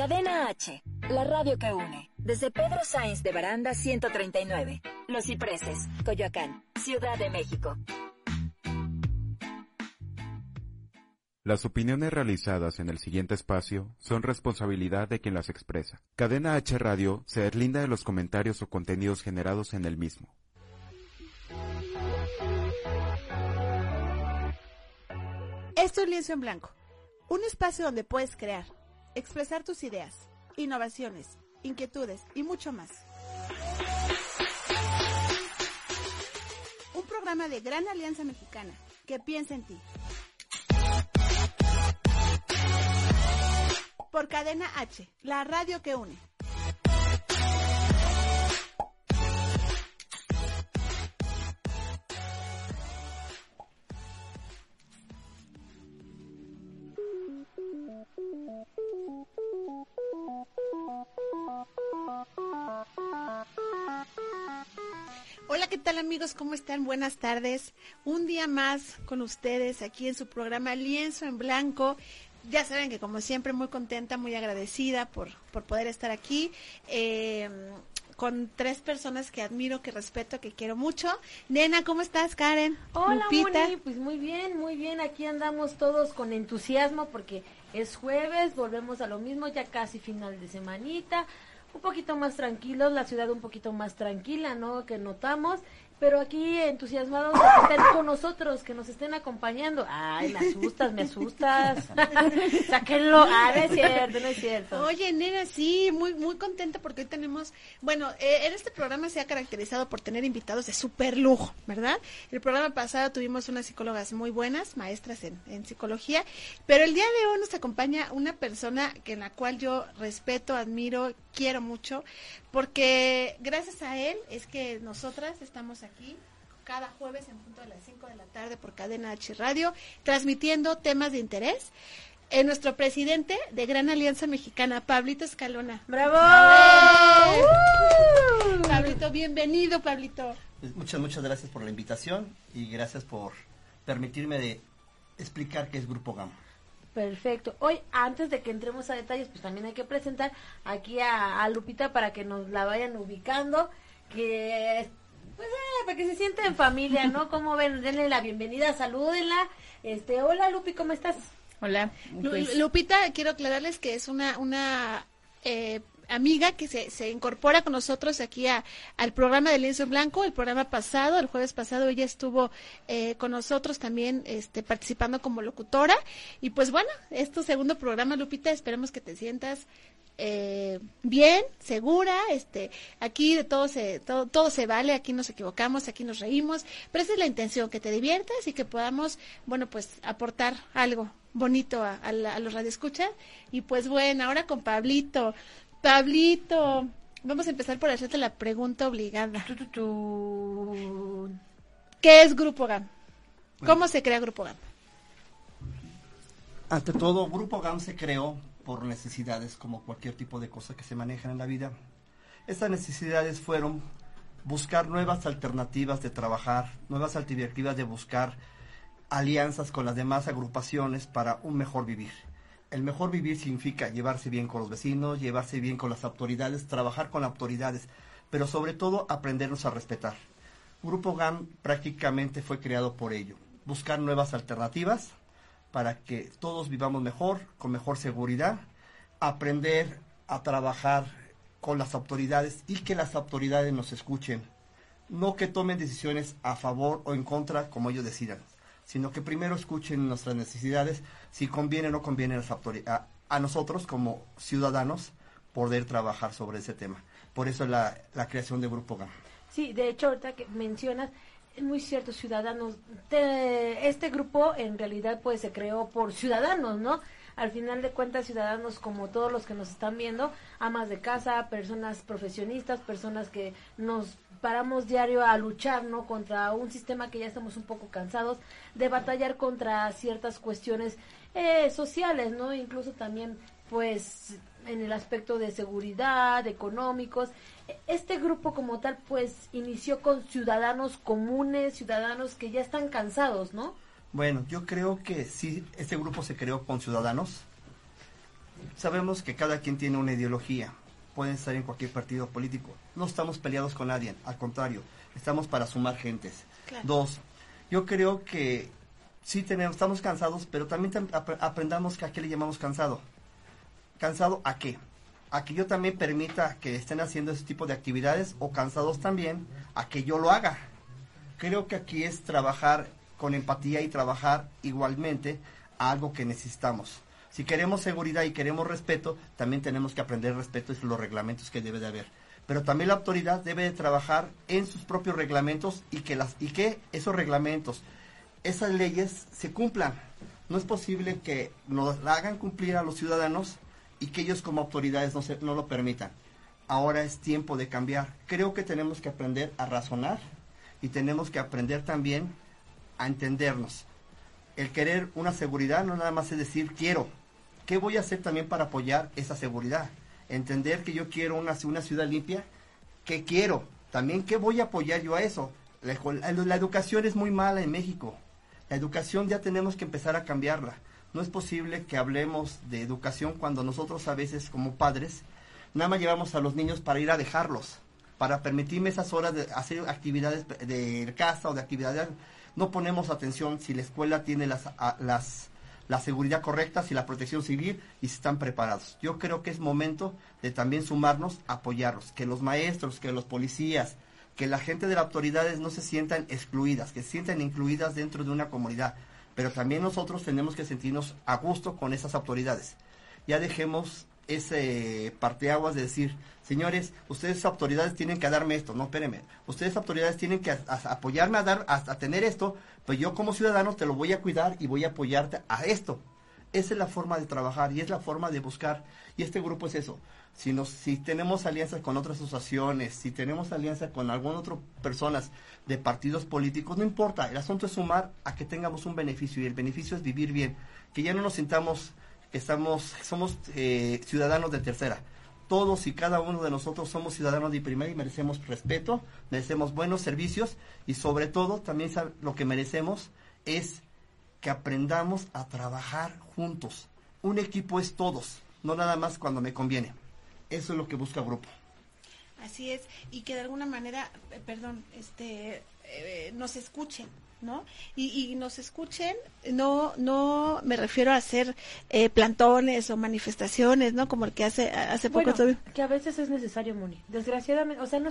Cadena H, la radio que une. Desde Pedro Sainz de Baranda 139, Los Cipreses, Coyoacán, Ciudad de México. Las opiniones realizadas en el siguiente espacio son responsabilidad de quien las expresa. Cadena H Radio se deslinda de los comentarios o contenidos generados en el mismo. Esto es Lienzo en Blanco, un espacio donde puedes crear, expresar tus ideas, innovaciones, inquietudes y mucho más. Un programa de Gran Alianza Mexicana que piensa en ti. Por Cadena H, la radio que une. Amigos? ¿Cómo están? Buenas tardes. Un día más con ustedes aquí en su programa Lienzo en Blanco. Ya saben que como siempre muy contenta, muy agradecida por, por poder estar aquí. Eh, con tres personas que admiro, que respeto, que quiero mucho. Nena, ¿cómo estás, Karen? Hola, Moni, pues muy bien, muy bien. Aquí andamos todos con entusiasmo porque es jueves, volvemos a lo mismo, ya casi final de semanita. Un poquito más tranquilos, la ciudad un poquito más tranquila, ¿no? Que notamos pero aquí entusiasmados de que estén con nosotros, que nos estén acompañando. Ay, me asustas, me asustas. Sáquenlo. Ah, no es cierto, no es cierto. Oye, nena, sí, muy muy contenta porque hoy tenemos, bueno, eh, en este programa se ha caracterizado por tener invitados de súper lujo, ¿verdad? El programa pasado tuvimos unas psicólogas muy buenas, maestras en, en psicología, pero el día de hoy nos acompaña una persona que en la cual yo respeto, admiro, quiero mucho, porque gracias a él es que nosotras estamos aquí cada jueves en punto de las 5 de la tarde por Cadena H Radio, transmitiendo temas de interés. En nuestro presidente de Gran Alianza Mexicana, Pablito Escalona. ¡Bravo! Pablito, bienvenido, Pablito. Muchas, muchas gracias por la invitación y gracias por permitirme de explicar qué es Grupo GAM. Perfecto. Hoy, antes de que entremos a detalles, pues también hay que presentar aquí a, a Lupita para que nos la vayan ubicando, que pues eh, para que se sienta en familia, ¿no? Como ven, denle la bienvenida, salúdenla. Este, hola Lupi, ¿cómo estás? Hola. Lupita, quiero aclararles que es una una eh, amiga que se, se incorpora con nosotros aquí a, al programa de Lienzo en Blanco. El programa pasado, el jueves pasado, ella estuvo eh, con nosotros también este, participando como locutora. Y pues bueno, es tu segundo programa, Lupita. Esperemos que te sientas eh, bien, segura, este, aquí de todo se, todo, todo se vale, aquí nos equivocamos, aquí nos reímos, pero esa es la intención, que te diviertas y que podamos, bueno, pues aportar algo bonito a, a, la, a los radioescuchas. Y pues bueno, ahora con Pablito, Pablito, vamos a empezar por hacerte la pregunta obligada. ¿Qué es Grupo GAM? ¿Cómo bueno. se crea Grupo GAM? Ante todo, Grupo GAM se creó por necesidades como cualquier tipo de cosa que se manejan en la vida. Estas necesidades fueron buscar nuevas alternativas de trabajar, nuevas alternativas de buscar alianzas con las demás agrupaciones para un mejor vivir. El mejor vivir significa llevarse bien con los vecinos, llevarse bien con las autoridades, trabajar con autoridades, pero sobre todo aprendernos a respetar. Grupo GAM prácticamente fue creado por ello, buscar nuevas alternativas para que todos vivamos mejor, con mejor seguridad, aprender a trabajar con las autoridades y que las autoridades nos escuchen, no que tomen decisiones a favor o en contra como ellos decidan sino que primero escuchen nuestras necesidades, si conviene o no conviene a, a, nosotros como ciudadanos poder trabajar sobre ese tema. Por eso la, la creación de Grupo GAM. Sí, de hecho, ahorita que mencionas, es muy cierto, ciudadanos, te, este grupo en realidad pues se creó por ciudadanos, ¿no? al final de cuentas ciudadanos como todos los que nos están viendo, amas de casa, personas profesionistas, personas que nos paramos diario a luchar, ¿no? Contra un sistema que ya estamos un poco cansados de batallar contra ciertas cuestiones eh, sociales, ¿no? Incluso también, pues, en el aspecto de seguridad, económicos. Este grupo como tal, pues, inició con ciudadanos comunes, ciudadanos que ya están cansados, ¿no? Bueno, yo creo que sí, este grupo se creó con ciudadanos Sabemos que cada quien tiene una ideología, pueden estar en cualquier partido político. No estamos peleados con nadie, al contrario, estamos para sumar gentes. Dos, yo creo que sí tenemos, estamos cansados, pero también aprendamos que a qué le llamamos cansado. ¿Cansado a qué? A que yo también permita que estén haciendo ese tipo de actividades o cansados también a que yo lo haga. Creo que aquí es trabajar con empatía y trabajar igualmente a algo que necesitamos. Si queremos seguridad y queremos respeto, también tenemos que aprender respeto y los reglamentos que debe de haber. Pero también la autoridad debe de trabajar en sus propios reglamentos y que, las, y que esos reglamentos, esas leyes se cumplan. No es posible que nos hagan cumplir a los ciudadanos y que ellos como autoridades no, se, no lo permitan. Ahora es tiempo de cambiar. Creo que tenemos que aprender a razonar y tenemos que aprender también a entendernos. El querer una seguridad no nada más es decir quiero, ¿Qué voy a hacer también para apoyar esa seguridad? Entender que yo quiero una, una ciudad limpia. ¿Qué quiero? También, ¿qué voy a apoyar yo a eso? La, la educación es muy mala en México. La educación ya tenemos que empezar a cambiarla. No es posible que hablemos de educación cuando nosotros a veces como padres nada más llevamos a los niños para ir a dejarlos, para permitirme esas horas de hacer actividades de casa o de actividades. No ponemos atención si la escuela tiene las, las la seguridad correcta, si la protección civil y si están preparados. Yo creo que es momento de también sumarnos, apoyarlos, que los maestros, que los policías, que la gente de las autoridades no se sientan excluidas, que se sientan incluidas dentro de una comunidad. Pero también nosotros tenemos que sentirnos a gusto con esas autoridades. Ya dejemos ese parteaguas de decir, señores, ustedes autoridades tienen que darme esto, no, espérenme, ustedes autoridades tienen que apoyarme a dar, a, tener esto, pues yo como ciudadano te lo voy a cuidar y voy a apoyarte a esto. Esa es la forma de trabajar y es la forma de buscar. Y este grupo es eso. Si, nos, si tenemos alianzas con otras asociaciones, si tenemos alianza con algunas otras personas de partidos políticos, no importa. El asunto es sumar a que tengamos un beneficio y el beneficio es vivir bien. Que ya no nos sintamos estamos, somos eh, ciudadanos de tercera. Todos y cada uno de nosotros somos ciudadanos de primera y merecemos respeto, merecemos buenos servicios y sobre todo también lo que merecemos es que aprendamos a trabajar juntos. Un equipo es todos, no nada más cuando me conviene. Eso es lo que busca el grupo. Así es, y que de alguna manera, eh, perdón, este, eh, nos escuchen, ¿no? Y, nos escuchen, no, no me refiero a hacer eh, plantones o manifestaciones, ¿no? Como el que hace, hace poco. que a veces es necesario, Moni. Desgraciadamente, o sea, no.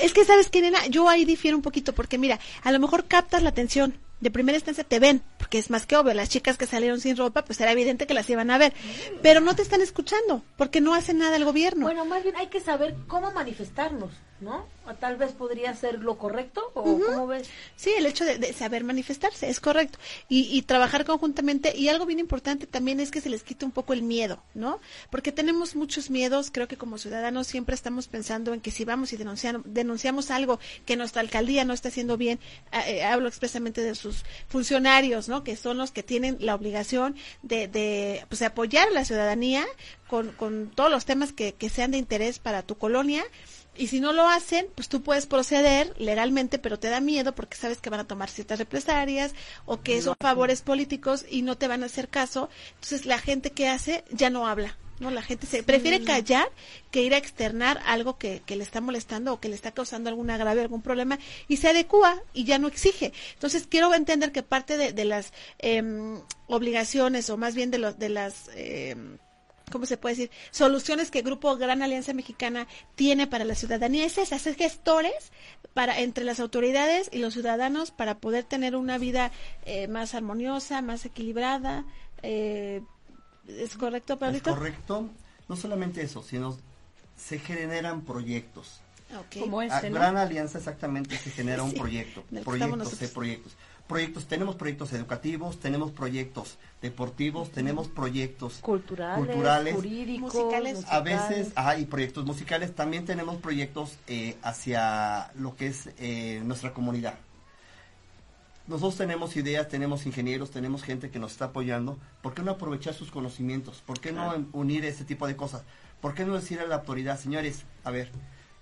Es que, ¿sabes qué, nena? Yo ahí difiero un poquito, porque mira, a lo mejor captas la atención, de primera instancia te ven, porque es más que obvio, las chicas que salieron sin ropa, pues era evidente que las iban a ver, pero no te están escuchando, porque no hace nada el gobierno. Bueno, más bien hay que saber cómo manifestarnos. ¿No? O tal vez podría ser lo correcto, o cómo ves. Sí, el hecho de, saber manifestarse es correcto. Y, trabajar conjuntamente. Y algo bien importante también es que se les quite un poco el miedo, ¿no? Porque tenemos muchos miedos. Creo que como ciudadanos siempre estamos pensando en que si vamos y denunciamos, denunciamos algo que nuestra alcaldía no está haciendo bien, eh, hablo expresamente de sus funcionarios, ¿no? Que son los que tienen la obligación de, de pues, apoyar a la ciudadanía con, con todos los temas que, que sean de interés para tu colonia y si no lo hacen, pues tú puedes proceder legalmente, pero te da miedo porque sabes que van a tomar ciertas represalias o que son favores políticos y no te van a hacer caso. Entonces la gente que hace ya no habla. ¿no? La gente se prefiere callar que ir a externar algo que, que, le está molestando o que le está causando algún agravio, algún problema, y se adecua y ya no exige. Entonces, quiero entender que parte de, de las em, obligaciones, o más bien de, los de las... Eh, ¿cómo se puede decir? Soluciones que el Grupo Gran Alianza Mexicana tiene para la ciudadanía es esa, hacer gestores para, entre las autoridades y los ciudadanos para poder tener una vida eh, más armoniosa, más equilibrada. Eh, ¿Es correcto, Pablito? Es correcto. No solamente eso, sino se generan proyectos. Como este, Gran Alianza exactamente se genera un proyecto, proyectos de proyectos proyectos, tenemos proyectos educativos, tenemos proyectos deportivos, tenemos proyectos culturales, jurídicos, musicales. A veces, hay proyectos musicales, también tenemos proyectos eh, hacia lo que es eh, nuestra comunidad. Nosotros tenemos ideas, tenemos ingenieros, tenemos gente que nos está apoyando. ¿Por qué no aprovechar sus conocimientos? ¿Por qué no unir ese tipo de cosas? ¿Por qué no decir a la autoridad, señores, a ver,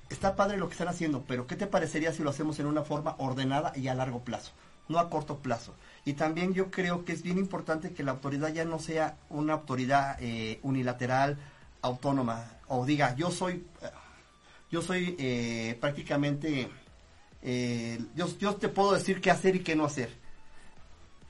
está padre lo que están haciendo, pero ¿qué te parecería si lo hacemos en una forma ordenada y a largo plazo? No a corto plazo. Y también yo creo que es bien importante que la autoridad ya no sea una autoridad eh, unilateral, autónoma, o diga, yo soy, yo soy eh, prácticamente, eh, yo, yo te puedo decir qué hacer y qué no hacer.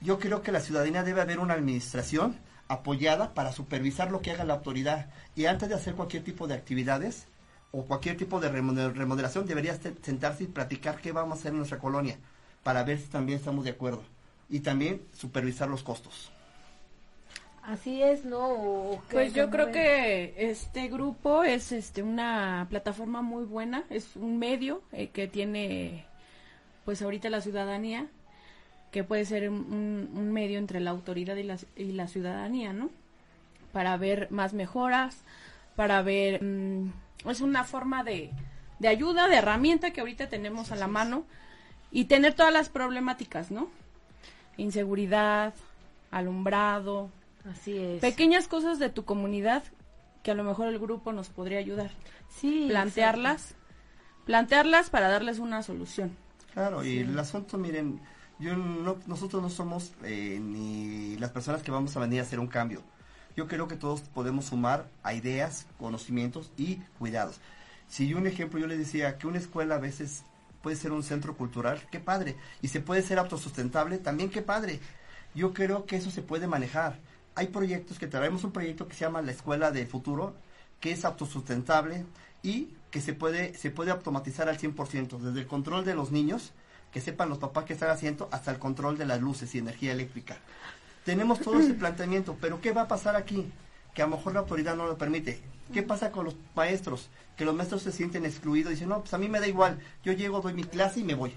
Yo creo que la ciudadanía debe haber una administración apoyada para supervisar lo que haga la autoridad. Y antes de hacer cualquier tipo de actividades o cualquier tipo de remodelación, debería sentarse y platicar qué vamos a hacer en nuestra colonia para ver si también estamos de acuerdo. Y también supervisar los costos. Así es, ¿no? Pues yo creo que este grupo es este una plataforma muy buena, es un medio eh, que tiene pues ahorita la ciudadanía que puede ser un, medio entre la autoridad y la, y la, ciudadanía, ¿no? Para ver más mejoras, para ver... Mm, es una forma de, de, ayuda, de herramienta que ahorita tenemos a la mano y tener todas las problemáticas, ¿no? Inseguridad, alumbrado. Así es. Pequeñas cosas de tu comunidad que a lo mejor el grupo nos podría ayudar. Sí. Plantearlas, plantearlas para darles una solución. Claro, y el asunto, miren, yo no, nosotros no somos eh, ni las personas que vamos a venir a hacer un cambio. Yo creo que todos podemos sumar a ideas, conocimientos y cuidados. Si un ejemplo yo le decía que una escuela a veces puede ser un centro cultural, qué padre. Y se puede ser autosustentable, también qué padre. Yo creo que eso se puede manejar. Hay proyectos que traemos un proyecto que se llama la Escuela del Futuro, que es autosustentable y que se puede, se puede automatizar al 100%, desde el control de los niños, que sepan los papás que están haciendo hasta el control de las luces y energía eléctrica. Tenemos todo ese planteamiento, pero ¿qué va a pasar aquí? Que a lo mejor la autoridad no lo permite. ¿Qué pasa con los maestros? Que los maestros se sienten excluidos y dicen, no, pues a mí me da igual, yo llego, doy mi clase y me voy.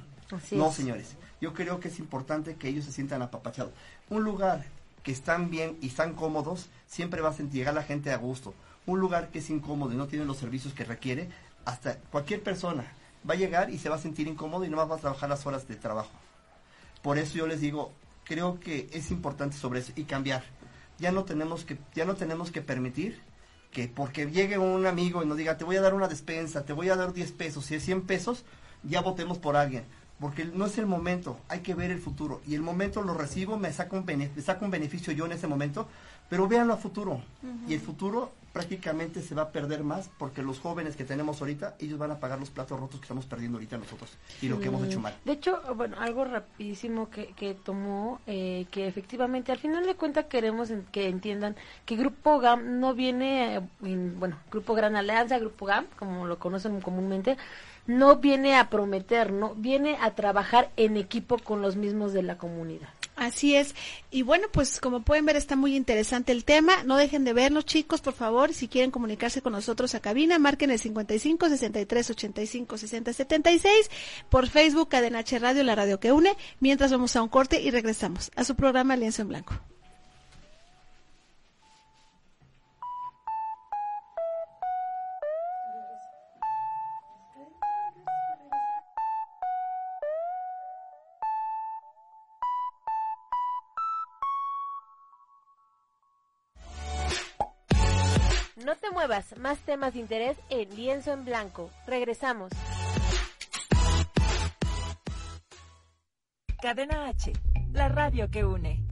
no, señores, yo creo que es importante que ellos se sientan apapachados. Un lugar que están bien y están cómodos, siempre va a sentir llegar la gente a gusto. Un lugar que es incómodo y no tiene los servicios que requiere, hasta cualquier persona, va a llegar y se va a sentir incómodo y no va a trabajar las horas de trabajo. Por eso yo les digo, creo que es importante sobre eso y cambiar. Ya no tenemos que, ya no tenemos que permitir que porque llegue un amigo y nos diga, te voy a dar una despensa, te voy a dar 10 pesos, si es 100 pesos, ya votemos por alguien. Porque no es el momento, hay que ver el futuro. Y el momento lo recibo, me saco un, me saco un beneficio yo en ese momento, pero véanlo a futuro. Y el futuro prácticamente se va a perder más porque los jóvenes que tenemos ahorita, ellos van a pagar los platos rotos que estamos perdiendo ahorita nosotros y lo que hemos hecho mal. De hecho, bueno, algo rapidísimo que, que tomó, eh, que efectivamente al final de cuentas queremos que entiendan que Grupo GAM no viene, bueno, Grupo Gran Alianza, Grupo GAM, como lo conocen comúnmente, no viene a prometer, no viene a trabajar en equipo con los mismos de la comunidad. Así es. Y bueno, pues como pueden ver está muy interesante el tema. No dejen de vernos, chicos, por favor. Si quieren comunicarse con nosotros a cabina, marquen el 55 63 85 60 76 por Facebook Cadena H Radio, la radio que une. Mientras vamos a un corte y regresamos a su programa Lienzo en Blanco. No te muevas, más temas de interés en Lienzo en Blanco. Regresamos. Cadena H, la radio que une.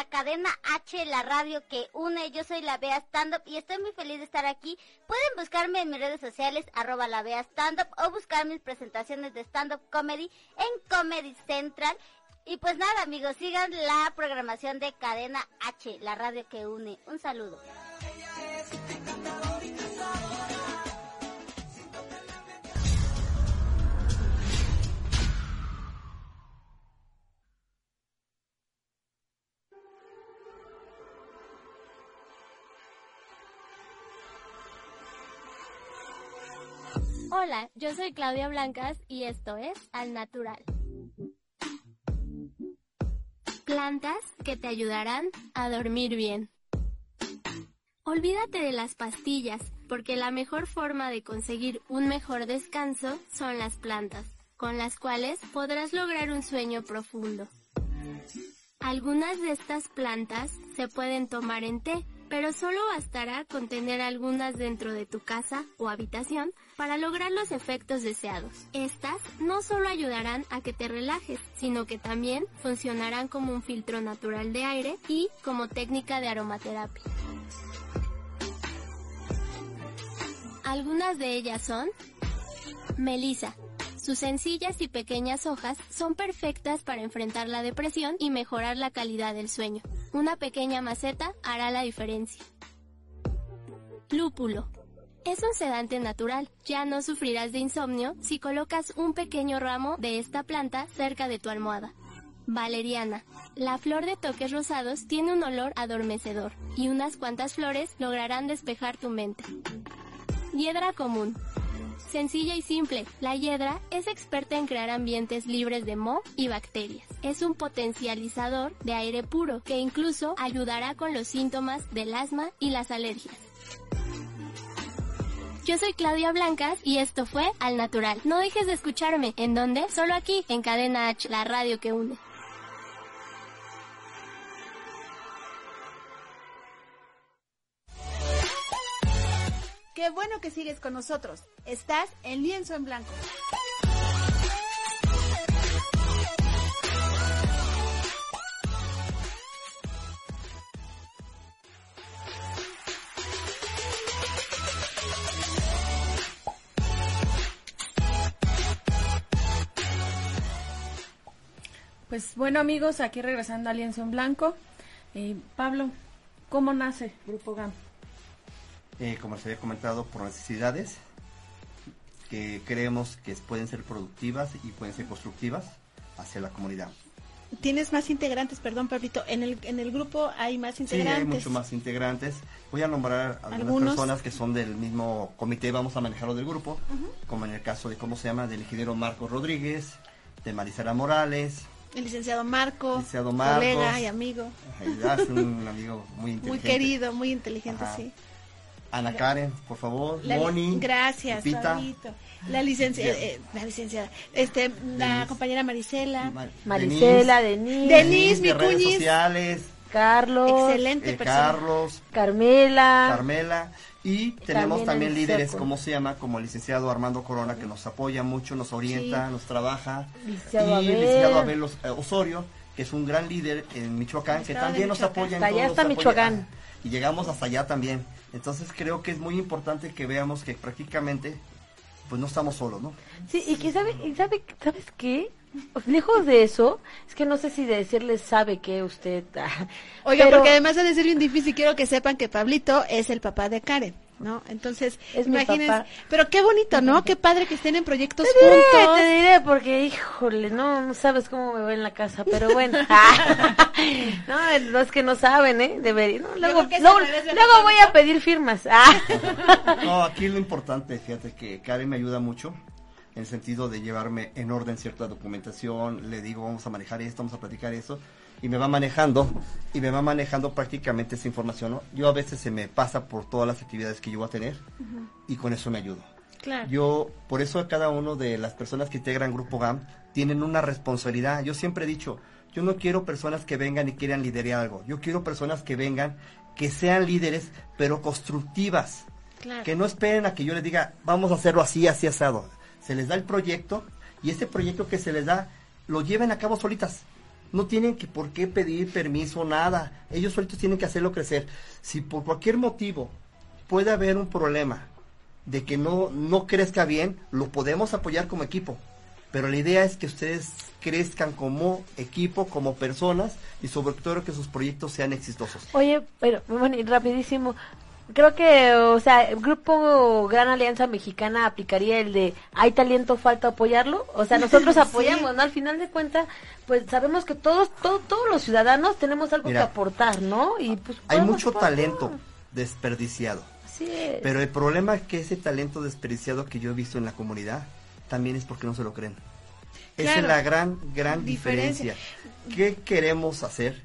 A Cadena H, la radio que une. Yo soy la Bea Stand Up y estoy muy feliz de estar aquí. Pueden buscarme en mis redes sociales, arroba la Bea Stand Up, o buscar mis presentaciones de stand up comedy en Comedy Central. Y pues nada, amigos, sigan la programación de Cadena H, la radio que une. Un saludo. Hola, yo soy Claudia Blancas y esto es Al Natural. Plantas que te ayudarán a dormir bien. Olvídate de las pastillas, porque la mejor forma de conseguir un mejor descanso son las plantas, con las cuales podrás lograr un sueño profundo. Algunas de estas plantas se pueden tomar en té, pero solo bastará con tener algunas dentro de tu casa o habitación para lograr los efectos deseados. Estas no solo ayudarán a que te relajes, sino que también funcionarán como un filtro natural de aire y como técnica de aromaterapia. Algunas de ellas son Melisa. Sus sencillas y pequeñas hojas son perfectas para enfrentar la depresión y mejorar la calidad del sueño. Una pequeña maceta hará la diferencia. Lúpulo. Es un sedante natural. Ya no sufrirás de insomnio si colocas un pequeño ramo de esta planta cerca de tu almohada. Valeriana. La flor de toques rosados tiene un olor adormecedor y unas cuantas flores lograrán despejar tu mente. Hiedra común. Sencilla y simple, la hiedra es experta en crear ambientes libres de moho y bacterias. Es un potencializador de aire puro que incluso ayudará con los síntomas del asma y las alergias. Yo soy Claudia Blancas y esto fue Al Natural. No dejes de escucharme. ¿En dónde? Solo aquí, en Cadena H, la radio que une. Qué bueno que sigues con nosotros. Estás en lienzo en blanco. Pues bueno amigos, aquí regresando a Lienzo en Blanco. Eh, Pablo, ¿cómo nace Grupo GAM? Eh, como les había comentado, por necesidades que creemos que pueden ser productivas y pueden ser constructivas hacia la comunidad. ¿Tienes más integrantes, perdón, Pablito? ¿En el, en el grupo hay más integrantes? Sí, hay mucho más integrantes. Voy a nombrar algunas personas que son del mismo comité, vamos a manejarlo del grupo, como en el caso de, ¿cómo se llama?, del ingeniero Marcos Rodríguez, de Marisela Morales. El licenciado Marco, licenciado Marcos, colega y amigo. Es un amigo muy inteligente. Muy querido, muy inteligente, sí. Ana Karen, por favor. Moni. Gracias, La licenciada, eh, la licenciada, este, la compañera Marisela. Marisela, Denise. Denise, redes sociales. Carlos. Excelente eh, Carlos. Carmela. Carmela. Y tenemos también, líderes, ¿cómo se llama? Como el licenciado Armando Corona, que nos apoya mucho, nos orienta, nos trabaja. Licenciado y el licenciado Abel eh, Osorio, que es un gran líder en Michoacán, que también nos apoya en Hasta allá está Michoacán. Y llegamos hasta allá también. Entonces creo que es muy importante que veamos que prácticamente pues no estamos solos, ¿no? Sí, y que sabe, y sabe, ¿sabes qué? Lejos de eso, es que no sé si decirle sabe que usted... Ah, Oiga, porque además de ser bien difícil, quiero que sepan que Pablito es el papá de Karen. ¿no? Entonces, es imagínense, pero qué bonito, ¿no? Qué padre que estén en proyectos te diré, juntos. Te diré, porque, híjole, no, no sabes cómo me veo en la casa, pero bueno. no, los que no saben, ¿eh? Debería, no, luego, luego, voy a pedir firmas. no, aquí lo importante, fíjate que Karen me ayuda mucho en el sentido de llevarme en orden cierta documentación, le digo, vamos a manejar esto, vamos a platicar eso, y me va manejando, y me va manejando prácticamente esa información, ¿no? Yo a veces se me pasa por todas las actividades que yo voy a tener, y con eso me ayudo. Claro. Yo, por eso cada uno de las personas que integran Grupo GAM tienen una responsabilidad. Yo siempre he dicho, yo no quiero personas que vengan y quieran liderar algo. Yo quiero personas que vengan, que sean líderes, pero constructivas. Claro. Que no esperen a que yo les diga, vamos a hacerlo así, así, asado se les da el proyecto y ese proyecto que se les da lo lleven a cabo solitas. No tienen que por qué pedir permiso, nada. Ellos solitos tienen que hacerlo crecer. Si por cualquier motivo puede haber un problema de que no, no crezca bien, lo podemos apoyar como equipo. Pero la idea es que ustedes crezcan como equipo, como personas y sobre todo que sus proyectos sean exitosos. Oye, pero bueno, rapidísimo, creo que, o sea, el grupo Gran Alianza Mexicana aplicaría el de hay talento, falta apoyarlo. O sea, nosotros apoyamos, ¿no? Al final de cuentas, pues sabemos que todos, todos, todos los ciudadanos tenemos algo que aportar, ¿no? Y pues hay mucho talento desperdiciado. Pero el problema es que ese talento desperdiciado que yo he visto en la comunidad también es porque no se lo creen. Esa es la gran, gran diferencia. ¿Qué queremos hacer?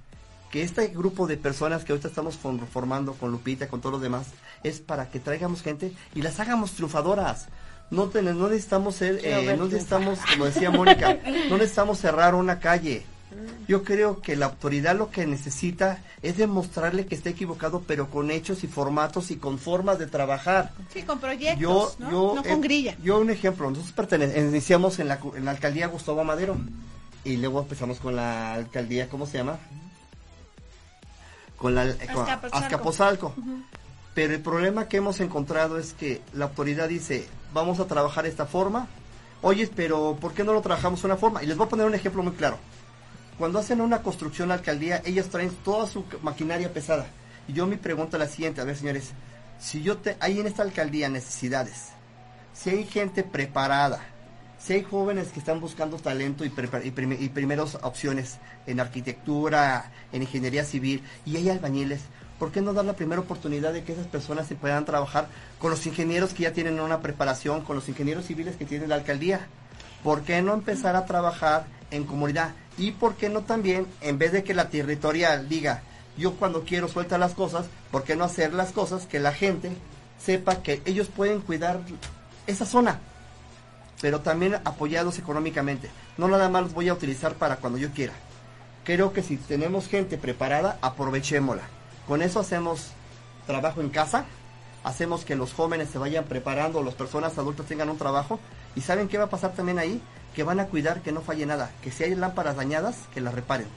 Que este grupo de personas que ahorita estamos formando con Lupita, con todos los demás, es para que traigamos gente y las hagamos triunfadoras. No, no necesitamos ser, eh, no necesitamos, como decía Mónica, no necesitamos cerrar una calle. Yo creo que la autoridad lo que necesita es demostrarle que está equivocado, pero con hechos y formatos y con formas de trabajar. Sí, con proyectos, ¿no? con grilla. Yo un ejemplo, nosotros iniciamos en la, en la alcaldía Gustavo Madero y luego empezamos con la alcaldía, ¿cómo se llama? Con la Azcapotzalco. Pero el problema que hemos encontrado es que la autoridad dice, vamos a trabajar esta forma. Oye, pero ¿por qué no lo trabajamos de una forma? Y les voy a poner un ejemplo muy claro. Cuando hacen una construcción la alcaldía, ellos traen toda su maquinaria pesada. Y yo mi pregunta es la siguiente, a ver señores, si yo te, hay en esta alcaldía necesidades, si hay gente preparada, si hay jóvenes que están buscando talento y, y, primeras opciones en arquitectura, en ingeniería civil, y hay albañiles, ¿por qué no dar la primera oportunidad de que esas personas se puedan trabajar con los ingenieros que ya tienen una preparación, con los ingenieros civiles que tiene la alcaldía? ¿Por qué no empezar a trabajar en comunidad? Y por qué no también, en vez de que la territorial diga, yo cuando quiero suelta las cosas, ¿por qué no hacer las cosas que la gente sepa que ellos pueden cuidar esa zona? Pero también apoyados económicamente. No nada más los voy a utilizar para cuando yo quiera. Creo que si tenemos gente preparada, aprovechémosla con eso hacemos trabajo en casa, hacemos que los jóvenes se vayan preparando, las personas adultas tengan un trabajo. ¿Y saben qué va a pasar también ahí? Que van a cuidar que no falle nada, que si hay lámparas dañadas, que las reparen.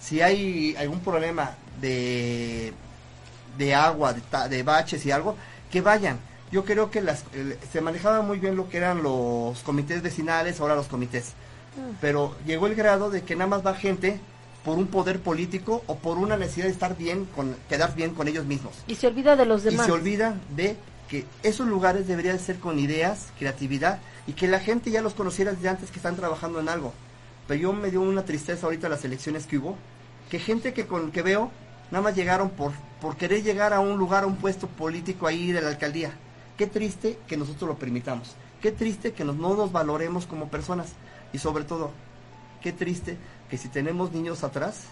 Si hay algún problema de, de agua, de, baches y algo, que vayan. Yo creo que las, se manejaba muy bien lo que eran los comités vecinales, ahora los comités. Mm. Pero llegó el grado de que nada más va gente por un poder político o por una necesidad de estar bien, con, quedar bien con ellos mismos. Y se olvida de los demás. Y se olvida de que esos lugares deberían ser con ideas, creatividad y que la gente ya los conociera desde antes que están trabajando en algo. Pero yo me dio una tristeza ahorita las elecciones que hubo, que gente que con que veo nada más llegaron por por querer llegar a un lugar, a un puesto político ahí de la alcaldía. Qué triste que nosotros lo permitamos. Qué triste que no nos valoremos como personas. Y sobre todo, qué triste que si tenemos niños atrás,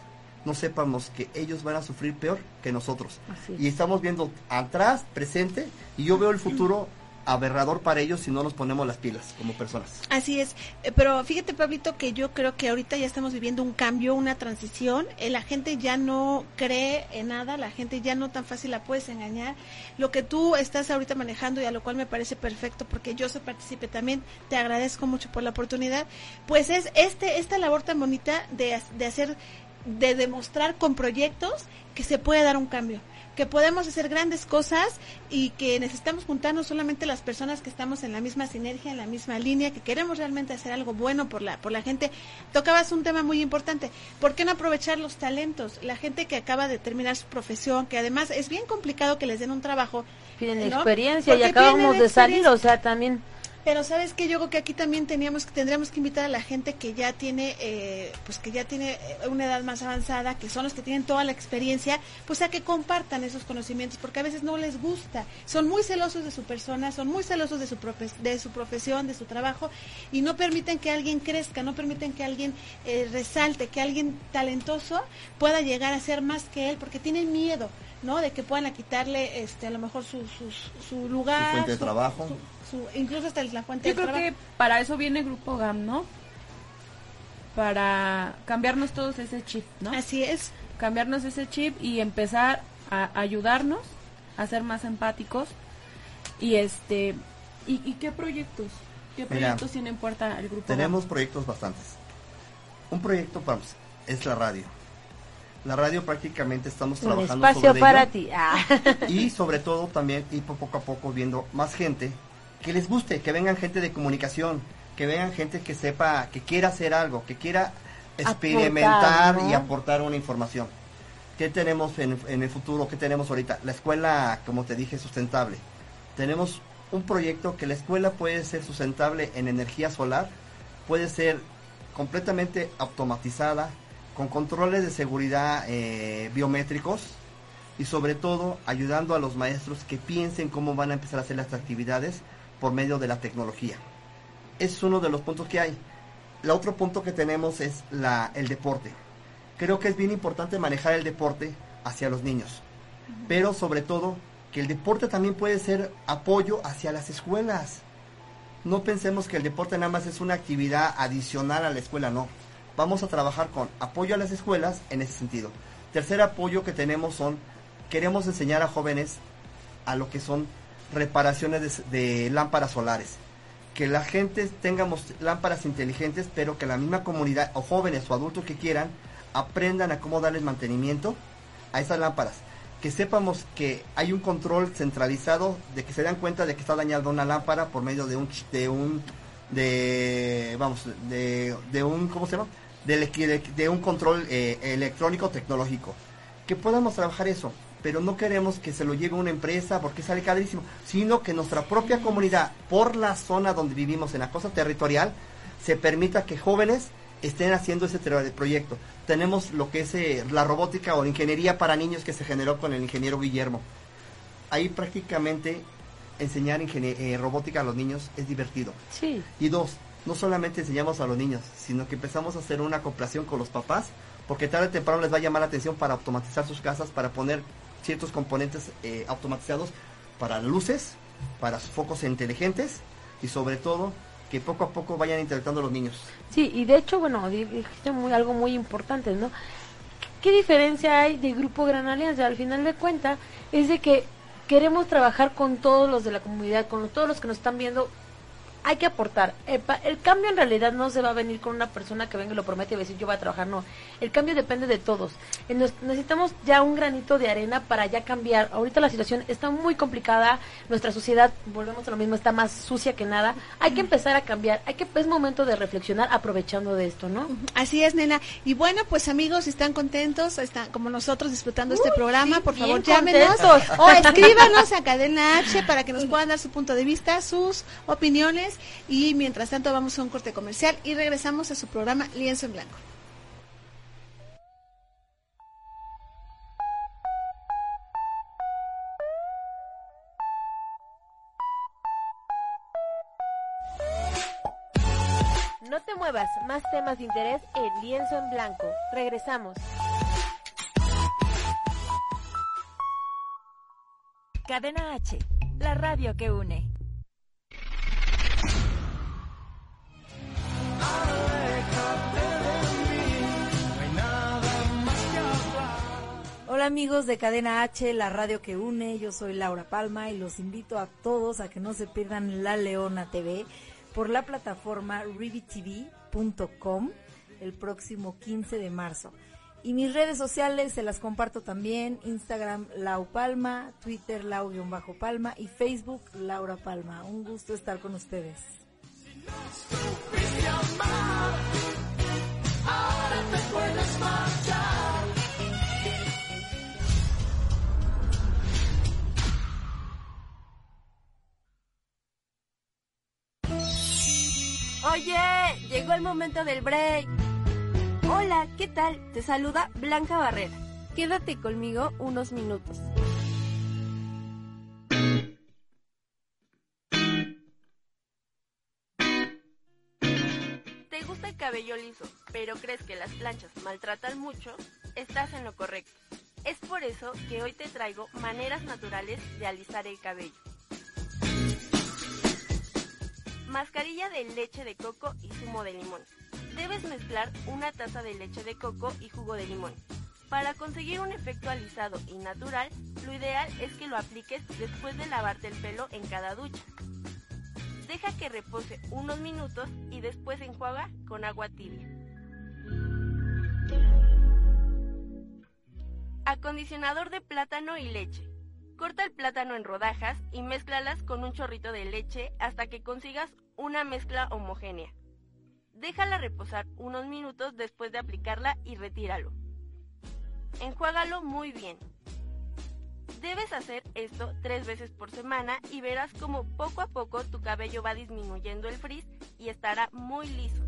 no sepamos que ellos van a sufrir peor que nosotros. Y estamos viendo atrás, presente, y yo veo el futuro aberrador para ellos si no nos ponemos las pilas como personas. Así es, eh, pero fíjate Pablito que yo creo que ahorita ya estamos viviendo un cambio, una transición, eh, la gente ya no cree en nada, la gente ya no tan fácil la puedes engañar. Lo que tú estás ahorita manejando y a lo cual me parece perfecto porque yo se participe también, te agradezco mucho por la oportunidad, pues es este esta labor tan bonita de, de hacer de demostrar con proyectos que se puede dar un cambio que podemos hacer grandes cosas y que necesitamos juntarnos solamente las personas que estamos en la misma sinergia, en la misma línea, que queremos realmente hacer algo bueno por la por la gente. Tocabas un tema muy importante. ¿Por qué no aprovechar los talentos? La gente que acaba de terminar su profesión, que además es bien complicado que les den un trabajo. Piden experiencia y acabamos de salir, o sea, también pero sabes que yo creo que aquí también teníamos tendríamos que invitar a la gente que ya tiene eh, pues que ya tiene eh, una edad más avanzada, que son los que tienen toda la experiencia, pues a que compartan esos conocimientos, porque a veces no les gusta, son muy celosos de su persona, son muy celosos de su de su profesión, de su trabajo y no permiten que alguien crezca, no permiten que alguien eh, resalte, que alguien talentoso pueda llegar a ser más que él, porque tienen miedo. ¿no? De que puedan quitarle este a lo mejor su, su, su lugar. Su fuente de trabajo incluso hasta la fuente Yo creo que para eso viene Grupo GAM, ¿no? Para cambiarnos todos ese chip, ¿no? Así es. Cambiarnos ese chip y empezar a ayudarnos a ser más empáticos y este y, qué proyectos qué proyectos tienen puerta el grupo tenemos proyectos bastantes un proyecto vamos es la radio la radio prácticamente estamos trabajando espacio para ti ah. y sobre todo también ir poco a poco viendo más gente que les guste, que vengan gente de comunicación, que vengan gente que sepa, que quiera hacer algo, que quiera experimentar y aportar una información. ¿Qué tenemos en, el futuro? ¿Qué tenemos ahorita? La escuela, como te dije, sustentable. Tenemos un proyecto que la escuela puede ser sustentable en energía solar, puede ser completamente automatizada, con controles de seguridad eh, biométricos y sobre todo ayudando a los maestros que piensen cómo van a empezar a hacer las actividades por medio de la tecnología. Es uno de los puntos que hay. El otro punto que tenemos es la, el deporte. Creo que es bien importante manejar el deporte hacia los niños, pero sobre todo que el deporte también puede ser apoyo hacia las escuelas. No pensemos que el deporte nada más es una actividad adicional a la escuela, no. vamos a trabajar con apoyo a las escuelas en ese sentido. Tercer apoyo que tenemos son, queremos enseñar a jóvenes a lo que son reparaciones de, lámparas solares. Que la gente tengamos lámparas inteligentes, pero que la misma comunidad, o jóvenes o adultos que quieran, aprendan a cómo darles mantenimiento a esas lámparas. Que sepamos que hay un control centralizado, de que se dan cuenta de que está dañada una lámpara por medio de un, de un, de, vamos, de, de un, ¿cómo se llama? De, de un control eh, electrónico tecnológico. Que podamos trabajar eso pero no queremos que se lo lleve una empresa porque sale carísimo, sino que nuestra propia comunidad, por la zona donde vivimos, en la cosa territorial, se permita que jóvenes estén haciendo ese proyecto. Tenemos lo que es eh, la robótica o la ingeniería para niños que se generó con el ingeniero Guillermo. Ahí prácticamente enseñar eh, robótica a los niños es divertido. Sí. Y dos, no solamente enseñamos a los niños, sino que empezamos a hacer una cooperación con los papás, porque tarde o temprano les va a llamar la atención para automatizar sus casas, para poner ciertos componentes eh, automatizados para luces, para focos inteligentes y sobre todo que poco a poco vayan interactuando los niños. Sí, y de hecho, bueno, dijiste muy, algo muy importante, ¿no? ¿Qué diferencia hay de Grupo Gran Alianza? Al final de cuentas, es de que queremos trabajar con todos los de la comunidad, con todos los que nos están viendo hay que aportar. El, cambio en realidad no se va a venir con una persona que venga y lo promete y va a decir yo voy a trabajar, no. El cambio depende de todos. necesitamos ya un granito de arena para ya cambiar. Ahorita la situación está muy complicada, nuestra sociedad, volvemos a lo mismo, está más sucia que nada. Hay que empezar a cambiar, hay que es momento de reflexionar aprovechando de esto, ¿no? Así es, nena. Y bueno, pues amigos, si están contentos, están como nosotros disfrutando este programa, por favor, llámenos o escríbanos a Cadena H para que nos puedan dar su punto de vista, sus opiniones y mientras tanto vamos a un corte comercial y regresamos a su programa Lienzo en Blanco. No te muevas, más temas de interés en Lienzo en Blanco. Regresamos. Cadena H, la radio que une. Amigos de Cadena H, la radio que une, yo soy Laura Palma y los invito a todos a que no se pierdan La Leona TV por la plataforma rivitv.com el próximo 15 de marzo. Y mis redes sociales se las comparto también, Instagram Lau Palma, Twitter Lau-Palma y Facebook Laura Palma. Un gusto estar con ustedes. Oye, llegó el momento del break. Hola, ¿qué tal? Te saluda Blanca Barrera. Quédate conmigo unos minutos. ¿Te gusta el cabello liso, pero crees que las planchas maltratan mucho? Estás en lo correcto. Es por eso que hoy te traigo maneras naturales de alisar el cabello. Mascarilla de leche de coco y zumo de limón. Debes mezclar una taza de leche de coco y jugo de limón. Para conseguir un efecto alisado y natural, lo ideal es que lo apliques después de lavarte el pelo en cada ducha. Deja que repose unos minutos y después enjuaga con agua tibia. Acondicionador de plátano y leche. Corta el plátano en rodajas y mézclalas con un chorrito de leche hasta que consigas una mezcla homogénea. Déjala reposar unos minutos después de aplicarla y retíralo. Enjuágalo muy bien. Debes hacer esto tres veces por semana y verás como poco a poco tu cabello va disminuyendo el frizz y estará muy liso.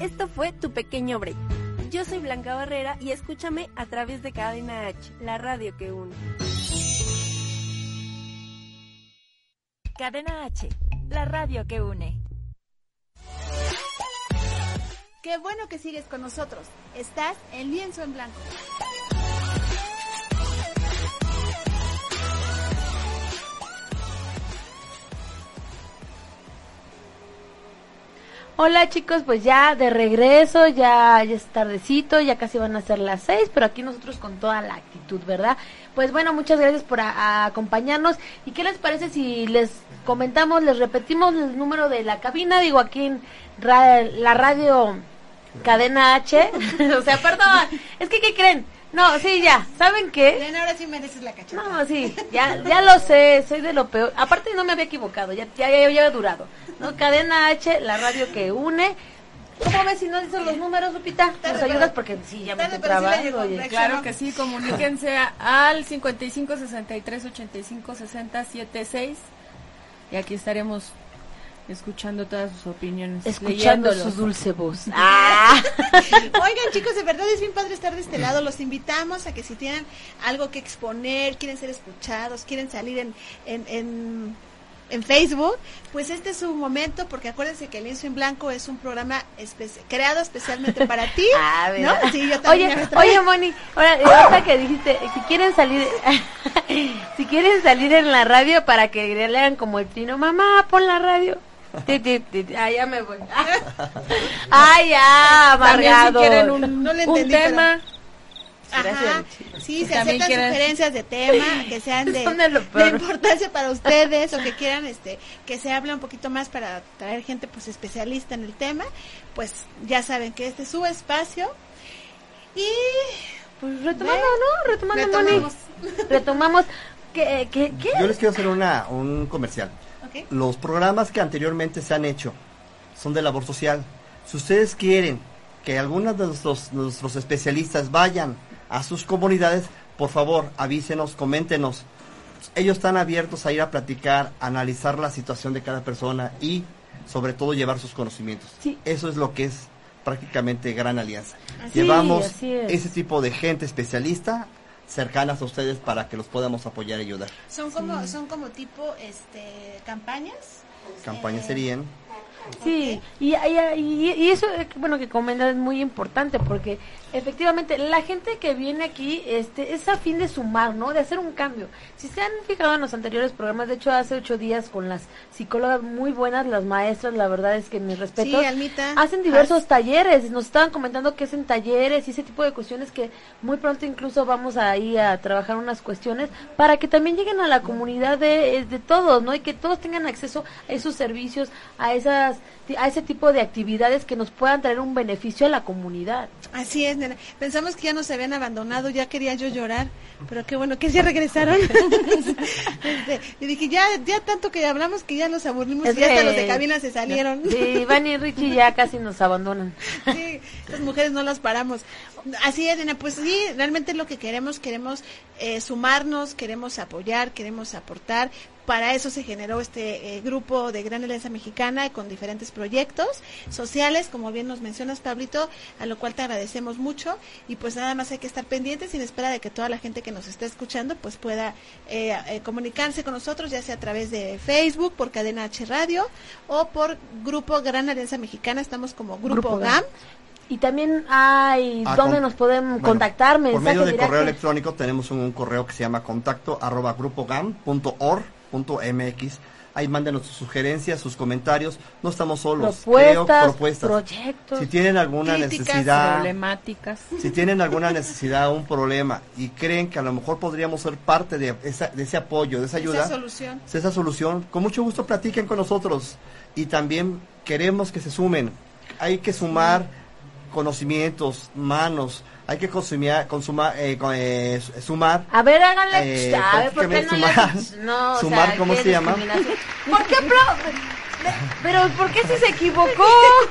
Esto fue tu pequeño break. Yo soy Blanca Barrera y escúchame a través de Cadena H, la radio que une. Cadena H, la radio que une. Qué bueno que sigues con nosotros. Estás en lienzo en blanco. Hola chicos, pues ya de regreso, ya, es tardecito, ya casi van a ser las seis, pero aquí nosotros con toda la actitud, ¿verdad? Pues bueno, muchas gracias por acompañarnos. ¿Y qué les parece si les comentamos, les repetimos el número de la cabina? Digo, aquí en la radio Cadena H. o sea, perdón, es que ¿qué creen? No, sí, ya. ¿Saben qué? ahora sí mereces la cacheta. No, sí, ya, ya lo sé, soy de lo peor. Aparte no me había equivocado, ya, ya, ya había durado. ¿no? Cadena H, la radio que une. ¿Cómo ves si no dicen los números, Lupita? ¿Nos ayudas? Porque sí, ya me estoy trabajando. claro que sí, comuníquense al 55 63 85 60 76 y aquí estaremos escuchando todas sus opiniones. Escuchando su dulce voz. Ah. Oigan, chicos, de verdad es bien padre estar de este lado. Los invitamos a que si tienen algo que exponer, quieren ser escuchados, quieren salir en, en, en, Facebook, pues este es su momento, porque acuérdense que El Lienzo en Blanco es un programa creado especialmente para ti. Ah, ¿no? Sí, yo oye, oye, Moni, ahora, que dijiste, si quieren salir, si quieren salir en la radio para que lean como el trino, mamá, pon la radio. Ah, ya me voy. Ah, ya, amargado. Si quieren un, un tema. Ajá. Sí, se aceptan sugerencias de tema que sean de, de, importancia para ustedes o que quieran este que se hable un poquito más para traer gente pues especialista en el tema, pues ya saben que este es su espacio y pues retomando, ¿no? Retomando, retomamos. retomamos que, que, Yo les quiero hacer una un comercial. Los programas que anteriormente se han hecho son de labor social. Si ustedes quieren que algunos de nuestros, nuestros especialistas vayan a sus comunidades, por favor, avísenos, coméntenos. Ellos están abiertos a ir a platicar, analizar la situación de cada persona y sobre todo llevar sus conocimientos. Eso es lo que es prácticamente Gran Alianza. Llevamos ese tipo de gente especialista cercanas a ustedes para que los podamos apoyar y ayudar. Son como, son como tipo este, campañas. Campañas eh, serían Sí, y, y, eso, eh, bueno, que comentas es muy importante porque efectivamente la gente que viene aquí este, es a fin de sumar, ¿no? De hacer un cambio. Si se han fijado en los anteriores programas, de hecho hace ocho días con las psicólogas muy buenas, las maestras, la verdad es que mis respetos, hacen diversos talleres, nos estaban comentando que hacen talleres y ese tipo de cuestiones que muy pronto incluso vamos a ir a trabajar unas cuestiones para que también lleguen a la comunidad de, de todos, ¿no? Y que todos tengan acceso a esos servicios, a esas a ese tipo de actividades que nos puedan traer un beneficio a la comunidad. Así es, nena. Pensamos que ya nos habían abandonado, ya quería yo llorar, pero qué bueno que ya regresaron. Este, y dije, ya ya tanto que hablamos que ya nos aburrimos y hasta los de cabina se salieron. Sí, Iván y Richie ya casi nos abandonan. sí, las mujeres no las paramos. Así es, nena, pues sí, realmente lo que queremos, queremos eh, sumarnos, queremos apoyar, queremos aportar, para eso se generó este eh, grupo de Gran Alianza Mexicana con diferentes proyectos sociales, como bien nos mencionas, Pablito, a lo cual te agradecemos mucho. Y pues nada más hay que estar pendientes sin espera de que toda la gente que nos está escuchando pues pueda eh, eh, comunicarse con nosotros, ya sea a través de Facebook, por Cadena H Radio o por Grupo Gran Alianza Mexicana. Estamos como Grupo, GAM. Y también hay, ah, ¿dónde nos pueden contactar? Por medio de correo electrónico tenemos un, correo que se llama contacto arroba grupogam.org mx Ahí mándenos sus sugerencias, sus comentarios. No estamos solos. Propuestas, propuestas. proyectos. Si tienen alguna necesidad. Problemáticas. Si tienen alguna necesidad, un problema y creen que a lo mejor podríamos ser parte de, esa, de ese apoyo, de esa ayuda. Solución. Esa solución. Con mucho gusto platiquen con nosotros. Y también queremos que se sumen. Hay que sumar conocimientos, manos, hay que consumir, consumar, eh, eh, sumar. A ver, háganle, eh, ¿por qué no sumar, no, sumar ¿cómo se llama? ¿Por qué Pero ¿por qué si se equivocó?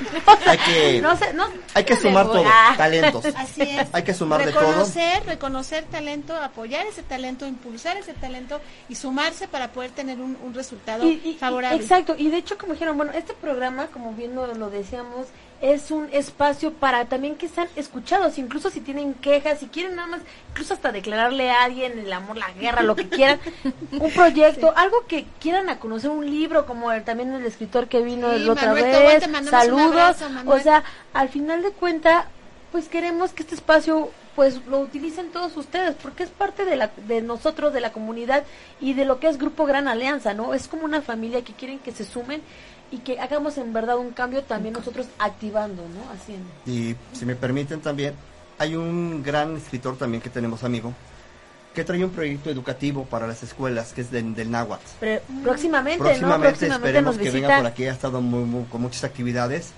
hay que, no sé, no, hay que sumar todo, talentos. Así es. Hay que sumar de todo. Reconocer, reconocer talento, apoyar ese talento, impulsar ese talento y sumarse para poder tener un, un resultado favorable. exacto, y de hecho como dijeron, bueno, este programa, como bien lo, lo decíamos, es un espacio para también que sean escuchados, incluso si tienen quejas, si quieren nada más, incluso hasta declararle a alguien el amor, la guerra, lo que quieran, un proyecto, algo que quieran a conocer, un libro, como también el escritor que vino la otra vez, saludos, o sea, al final de cuenta pues queremos que este espacio pues lo utilicen todos ustedes, porque es parte de, la, de nosotros, de la comunidad y de lo que es Grupo Gran Alianza, ¿no? Es como una familia que quieren que se sumen y que hagamos en verdad un cambio también nosotros activando, ¿no? Haciendo. Y si me permiten también, hay un gran escritor también que tenemos amigo, que trae un proyecto educativo para las escuelas, que es del náhuatl. próximamente, próximamente, esperemos que venga por aquí, ha estado muy, con muchas actividades,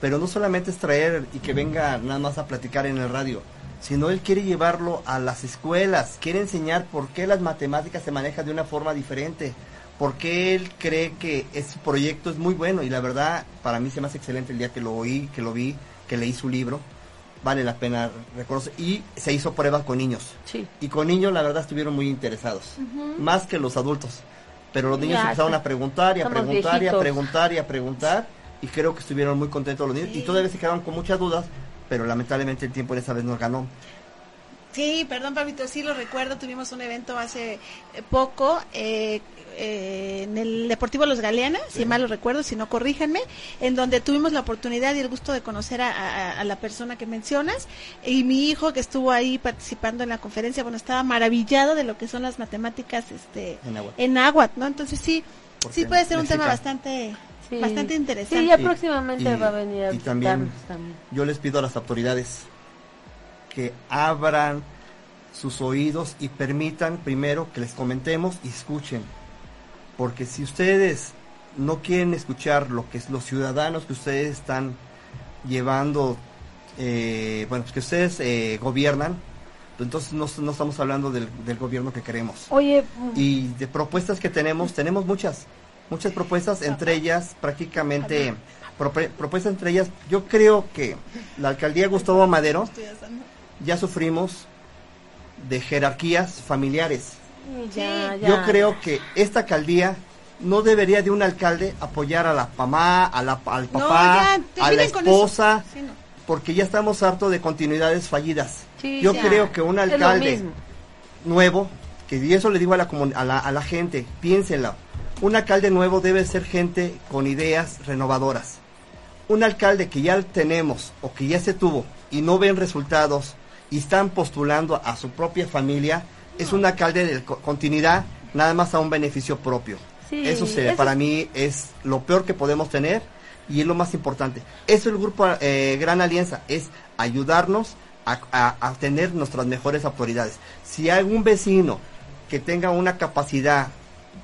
pero no solamente es traer y que venga nada más a platicar en el radio, sino él quiere llevarlo a las escuelas, quiere enseñar por qué las matemáticas se manejan de una forma diferente, porque él cree que ese proyecto es muy bueno y la verdad para mí se me hace excelente el día que lo oí, que lo vi, que leí su libro. Vale la pena reconocer. Y se hizo pruebas con niños. Sí. Y con niños la verdad estuvieron muy interesados. Más que los adultos. Pero los niños empezaron a preguntar y a preguntar y a preguntar y a preguntar. Y creo que estuvieron muy contentos los niños. Y todavía se quedaron con muchas dudas. Pero lamentablemente el tiempo de esa vez nos ganó. Sí, perdón, Pabito, sí lo recuerdo. Tuvimos un evento hace eh, poco eh, eh, en el Deportivo Los Galeanas, si mal lo recuerdo, si no corríjanme, en donde tuvimos la oportunidad y el gusto de conocer a, la persona que mencionas. Y mi hijo que estuvo ahí participando en la conferencia, bueno, estaba maravillado de lo que son las matemáticas este, en agua, ¿no? Entonces sí, sí puede ser un tema bastante... Bastante interesante. Sí, ya próximamente va a venir a y también, yo les pido a las autoridades que abran sus oídos y permitan primero que les comentemos y escuchen porque si ustedes no quieren escuchar lo que es los ciudadanos que ustedes están llevando, eh, bueno, pues que ustedes eh, gobiernan, pues entonces no, no estamos hablando del, gobierno que queremos. Oye. Y de propuestas que tenemos, tenemos muchas, muchas propuestas, entre ellas prácticamente, propuestas entre ellas, yo creo que la alcaldía Gustavo Madero ya sufrimos de jerarquías familiares. Yo creo que esta alcaldía no debería de un alcalde apoyar a la mamá, a la, al papá, a la esposa, porque ya estamos hartos de continuidades fallidas. yo creo que un alcalde nuevo, que y eso le digo a la, a la, a la gente, piénsenlo, un alcalde nuevo debe ser gente con ideas renovadoras. Un alcalde que ya tenemos o que ya se tuvo y no ven resultados y están postulando a su propia familia, es un alcalde de continuidad nada más a un beneficio propio. eso, se, para mí es lo peor que podemos tener y es lo más importante. Eso es el grupo eh, Gran Alianza, es ayudarnos a, tener nuestras mejores autoridades. Si hay un vecino que tenga una capacidad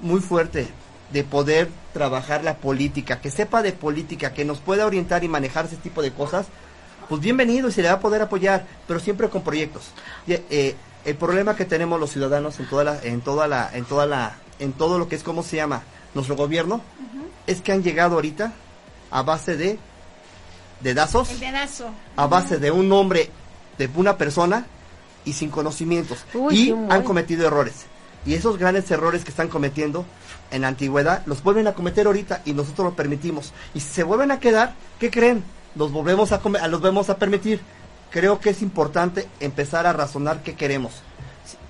muy fuerte de poder trabajar la política, que sepa de política, que nos pueda orientar y manejar ese tipo de cosas, pues bienvenido y se le va a poder apoyar, pero siempre con proyectos. Eh, el problema que tenemos los ciudadanos en toda la, en toda la, en toda la, en todo lo que es cómo se llama nuestro gobierno, es que han llegado ahorita a base de dedazos, a base de un nombre de una persona y sin conocimientos y han cometido errores. Y esos grandes errores que están cometiendo en la antigüedad los vuelven a cometer ahorita y nosotros lo permitimos. Y si se vuelven a quedar, ¿qué creen? Los volvemos a, los vamos a permitir creo que es importante empezar a razonar qué queremos.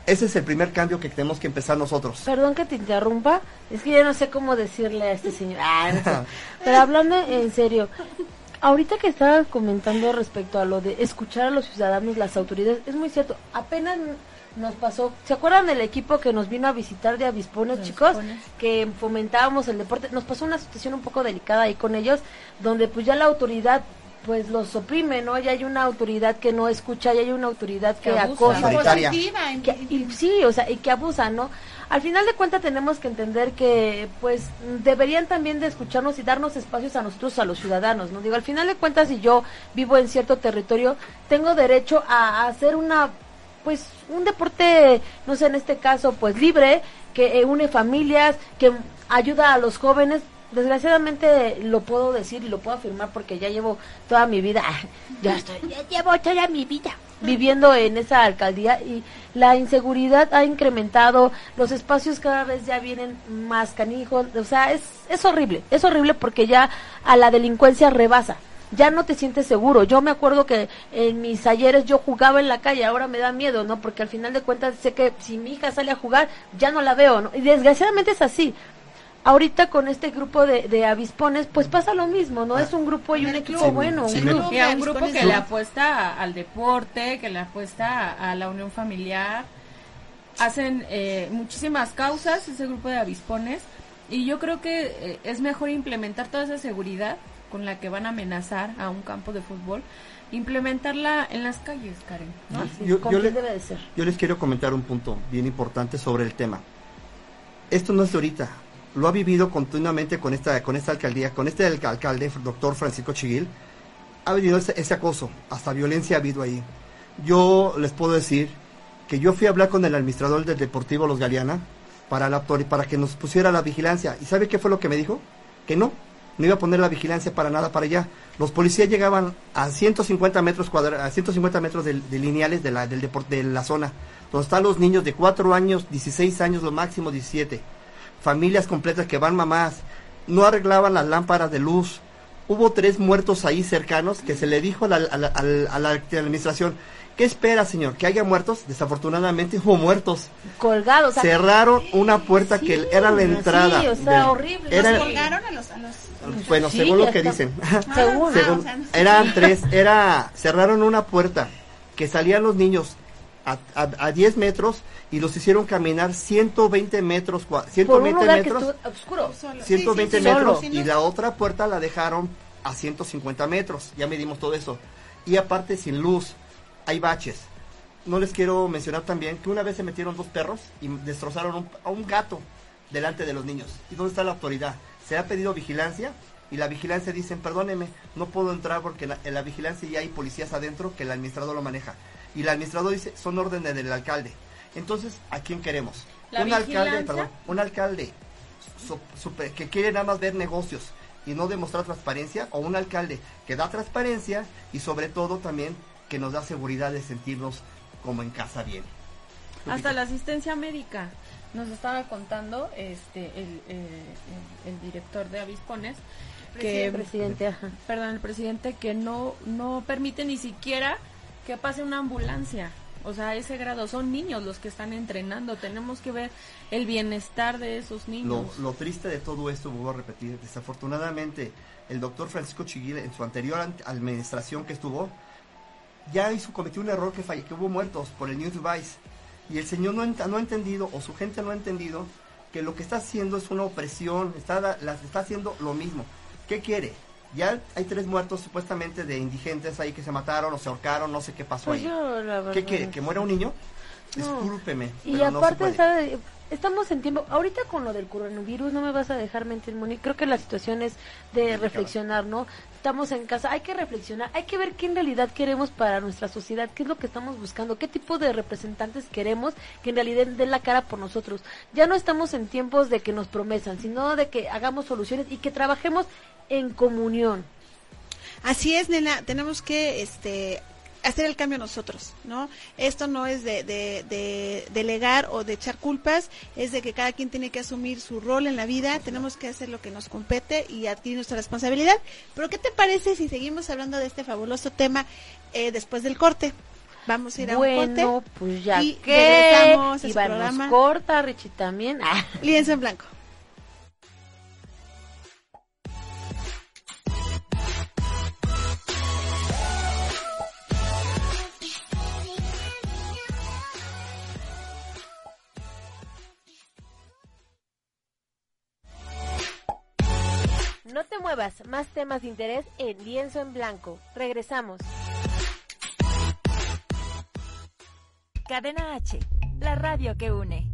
Ese es el primer cambio que tenemos que empezar nosotros. Perdón que te interrumpa, es que yo no sé cómo decirle a este señor. Ah, Pero hablando en serio, ahorita que estaba comentando respecto a lo de escuchar a los ciudadanos, las autoridades, es muy cierto. Apenas nos pasó, ¿se acuerdan del equipo que nos vino a visitar de Avispones, chicos? Que fomentábamos el deporte. Nos pasó una situación un poco delicada ahí con ellos, donde pues ya la autoridad pues los oprime, ¿no? Y hay una autoridad que no escucha, y hay una autoridad que, acosa. y, sí, o sea, y que abusa, ¿no? Al final de cuentas tenemos que entender que, pues, deberían también de escucharnos y darnos espacios a nosotros, a los ciudadanos, ¿no? Digo, al final de cuentas, si yo vivo en cierto territorio, tengo derecho a, hacer una, pues, un deporte, no sé, en este caso, pues, libre, que eh, une familias, que ayuda a los jóvenes, desgraciadamente lo puedo decir y lo puedo afirmar porque ya llevo toda mi vida, ya estoy, ya llevo toda mi vida viviendo en esa alcaldía y la inseguridad ha incrementado, los espacios cada vez ya vienen más canijos, o sea, es, es horrible, es horrible porque ya a la delincuencia rebasa ya no te sientes seguro. Yo me acuerdo que en mis ayeres yo jugaba en la calle, ahora me da miedo, ¿no? Porque al final de cuentas sé que si mi hija sale a jugar, ya no la veo, ¿no? Y desgraciadamente es así ahorita con este grupo de, de avispones, pues pasa lo mismo, ¿no? Es un grupo y un equipo bueno. un, grupo, un grupo que le apuesta al deporte, que le apuesta a, la unión familiar. Hacen eh, muchísimas causas ese grupo de avispones y yo creo que eh, es mejor implementar toda esa seguridad con la que van a amenazar a un campo de fútbol implementarla en las calles, Karen. yo, yo les quiero comentar un punto bien importante sobre el tema. Esto no es de ahorita, lo ha vivido continuamente con esta, con esta alcaldía, con este alcalde, doctor Francisco Chiguil, ha venido ese, acoso, hasta violencia ha habido ahí. Yo les puedo decir que yo fui a hablar con el administrador del Deportivo Los Galeana para, la, para que nos pusiera la vigilancia. ¿Y sabe qué fue lo que me dijo? Que no, no iba a poner la vigilancia para nada para allá. Los policías llegaban a 150 metros cuadrados, a 150 metros de, lineales de la, del de la zona, donde están los niños de 4 años, 16 años, lo máximo 17 familias completas que van mamás, no arreglaban las lámparas de luz. Hubo tres muertos ahí cercanos que se le dijo a la, administración, ¿qué espera, señor? ¿Que haya muertos? Desafortunadamente hubo muertos. Colgados. Cerraron una puerta que era la entrada. Sí, o sea, horrible. colgaron a los, Bueno, según lo que dicen. según, eran tres, era, cerraron una puerta que salían los niños a, a, 10 metros y los hicieron caminar 120 metros, 120 metros, oscuro. 120 metros y la otra puerta la dejaron a 150 metros, ya medimos todo eso. Y aparte sin luz, hay baches. No les quiero mencionar también que una vez se metieron dos perros y destrozaron a un gato delante de los niños. ¿Y dónde está la autoridad? Se ha pedido vigilancia y la vigilancia dicen, perdóneme, no puedo entrar porque en la vigilancia ya hay policías adentro que el administrador lo maneja y el administrador dice son órdenes del alcalde. Entonces, ¿a quién queremos? un alcalde, perdón, un alcalde que quiere nada más ver negocios y no demostrar transparencia o un alcalde que da transparencia y sobre todo también que nos da seguridad de sentirnos como en casa bien. Hasta la asistencia médica. Nos estaba contando este el, el, director de Avispones que presidente, perdón, el presidente que no no permite ni siquiera que pase una ambulancia. O sea, a ese grado son niños los que están entrenando. Tenemos que ver el bienestar de esos niños. Lo, triste de todo esto, vuelvo a repetir, desafortunadamente el doctor Francisco Chiguil en su anterior administración que estuvo, ya hizo, cometió un error que, falle, que hubo muertos por el News Device. Y el señor no, no ha entendido, o su gente no ha entendido, que lo que está haciendo es una opresión, está, las, está haciendo lo mismo. ¿Qué quiere? Ya hay tres muertos supuestamente de indigentes ahí que se mataron o se ahorcaron, no sé qué pasó pues ahí. ¿Qué quiere? ¿Que muera un niño? Discúlpeme. Y aparte, estamos en tiempo, ahorita con lo del coronavirus, no me vas a dejar mentir, Moni, creo que la situación es de reflexionar, ¿no? Estamos en casa, hay que reflexionar, hay que ver qué en realidad queremos para nuestra sociedad, qué es lo que estamos buscando, qué tipo de representantes queremos que en realidad den la cara por nosotros. Ya no estamos en tiempos de que nos promesan, sino de que hagamos soluciones y que trabajemos en comunión. Así es, nena, tenemos que este hacer el cambio nosotros, ¿no? Esto no es de, de, delegar o de echar culpas, es de que cada quien tiene que asumir su rol en la vida, tenemos que hacer lo que nos compete y adquirir nuestra responsabilidad. Pero ¿qué te parece si seguimos hablando de este fabuloso tema eh, después del corte? Vamos a ir a un corte. pues ya y que regresamos a programa. corta, Richie también. Lienzo en blanco. No te muevas, más temas de interés en lienzo en blanco. Regresamos. Cadena H, la radio que une.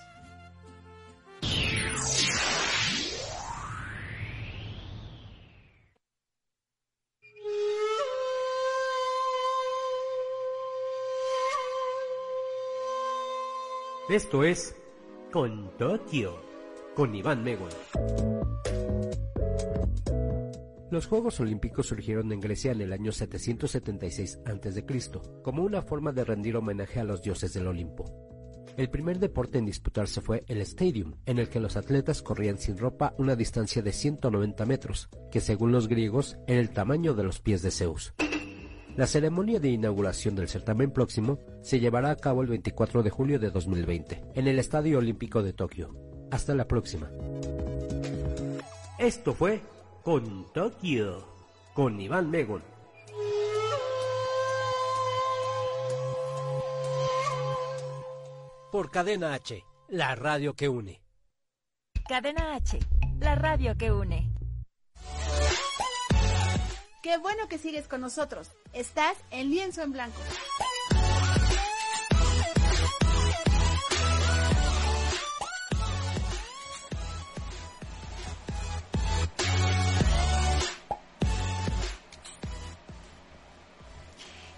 Esto es Con Tokio, con Iván Megon. Los Juegos Olímpicos surgieron en Grecia en el año 776 a.C., como una forma de rendir homenaje a los dioses del Olimpo. El primer deporte en disputarse fue el Stadium, en el que los atletas corrían sin ropa una distancia de 190 metros, que según los griegos era el tamaño de los pies de Zeus. La ceremonia de inauguración del certamen próximo se llevará a cabo el 24 de julio de 2020 en el Estadio Olímpico de Tokio. Hasta la próxima. Esto fue Con Tokio, con Iván Megon. Por Cadena H, la radio que une. Cadena H, la radio que une. Qué bueno que sigues con nosotros. Estás en lienzo en blanco.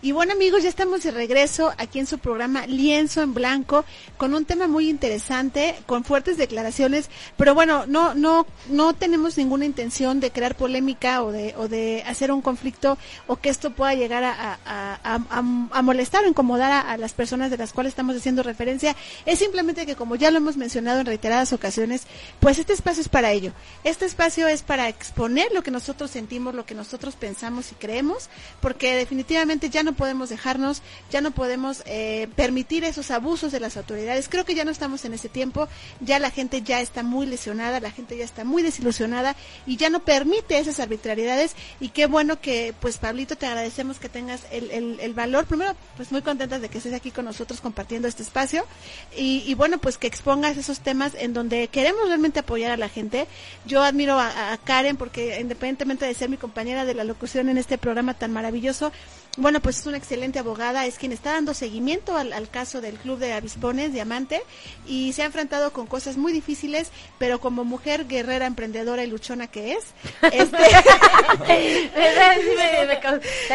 Y bueno amigos, ya estamos de regreso aquí en su programa Lienzo en Blanco con un tema muy interesante, con fuertes declaraciones, pero bueno, no no no tenemos ninguna intención de crear polémica o de o de hacer un conflicto o que esto pueda llegar a, a, molestar o incomodar a, las personas de las cuales estamos haciendo referencia. Es simplemente que como ya lo hemos mencionado en reiteradas ocasiones, pues este espacio es para ello. Este espacio es para exponer lo que nosotros sentimos, lo que nosotros pensamos y creemos, porque definitivamente ya no podemos dejarnos, ya no podemos eh, permitir esos abusos de las autoridades. Creo que ya no estamos en ese tiempo, ya la gente ya está muy lesionada, la gente ya está muy desilusionada y ya no permite esas arbitrariedades y qué bueno que, pues Pablito, te agradecemos que tengas el, el, valor. Primero, pues muy contentas de que estés aquí con nosotros compartiendo este espacio y, bueno, pues que expongas esos temas en donde queremos realmente apoyar a la gente. Yo admiro a Karen porque independientemente de ser mi compañera de la locución en este programa tan maravilloso, bueno, pues es una excelente abogada, es quien está dando seguimiento al, caso del Club de Avispones, Diamante, y se ha enfrentado con cosas muy difíciles, pero como mujer guerrera, emprendedora y luchona que es, este...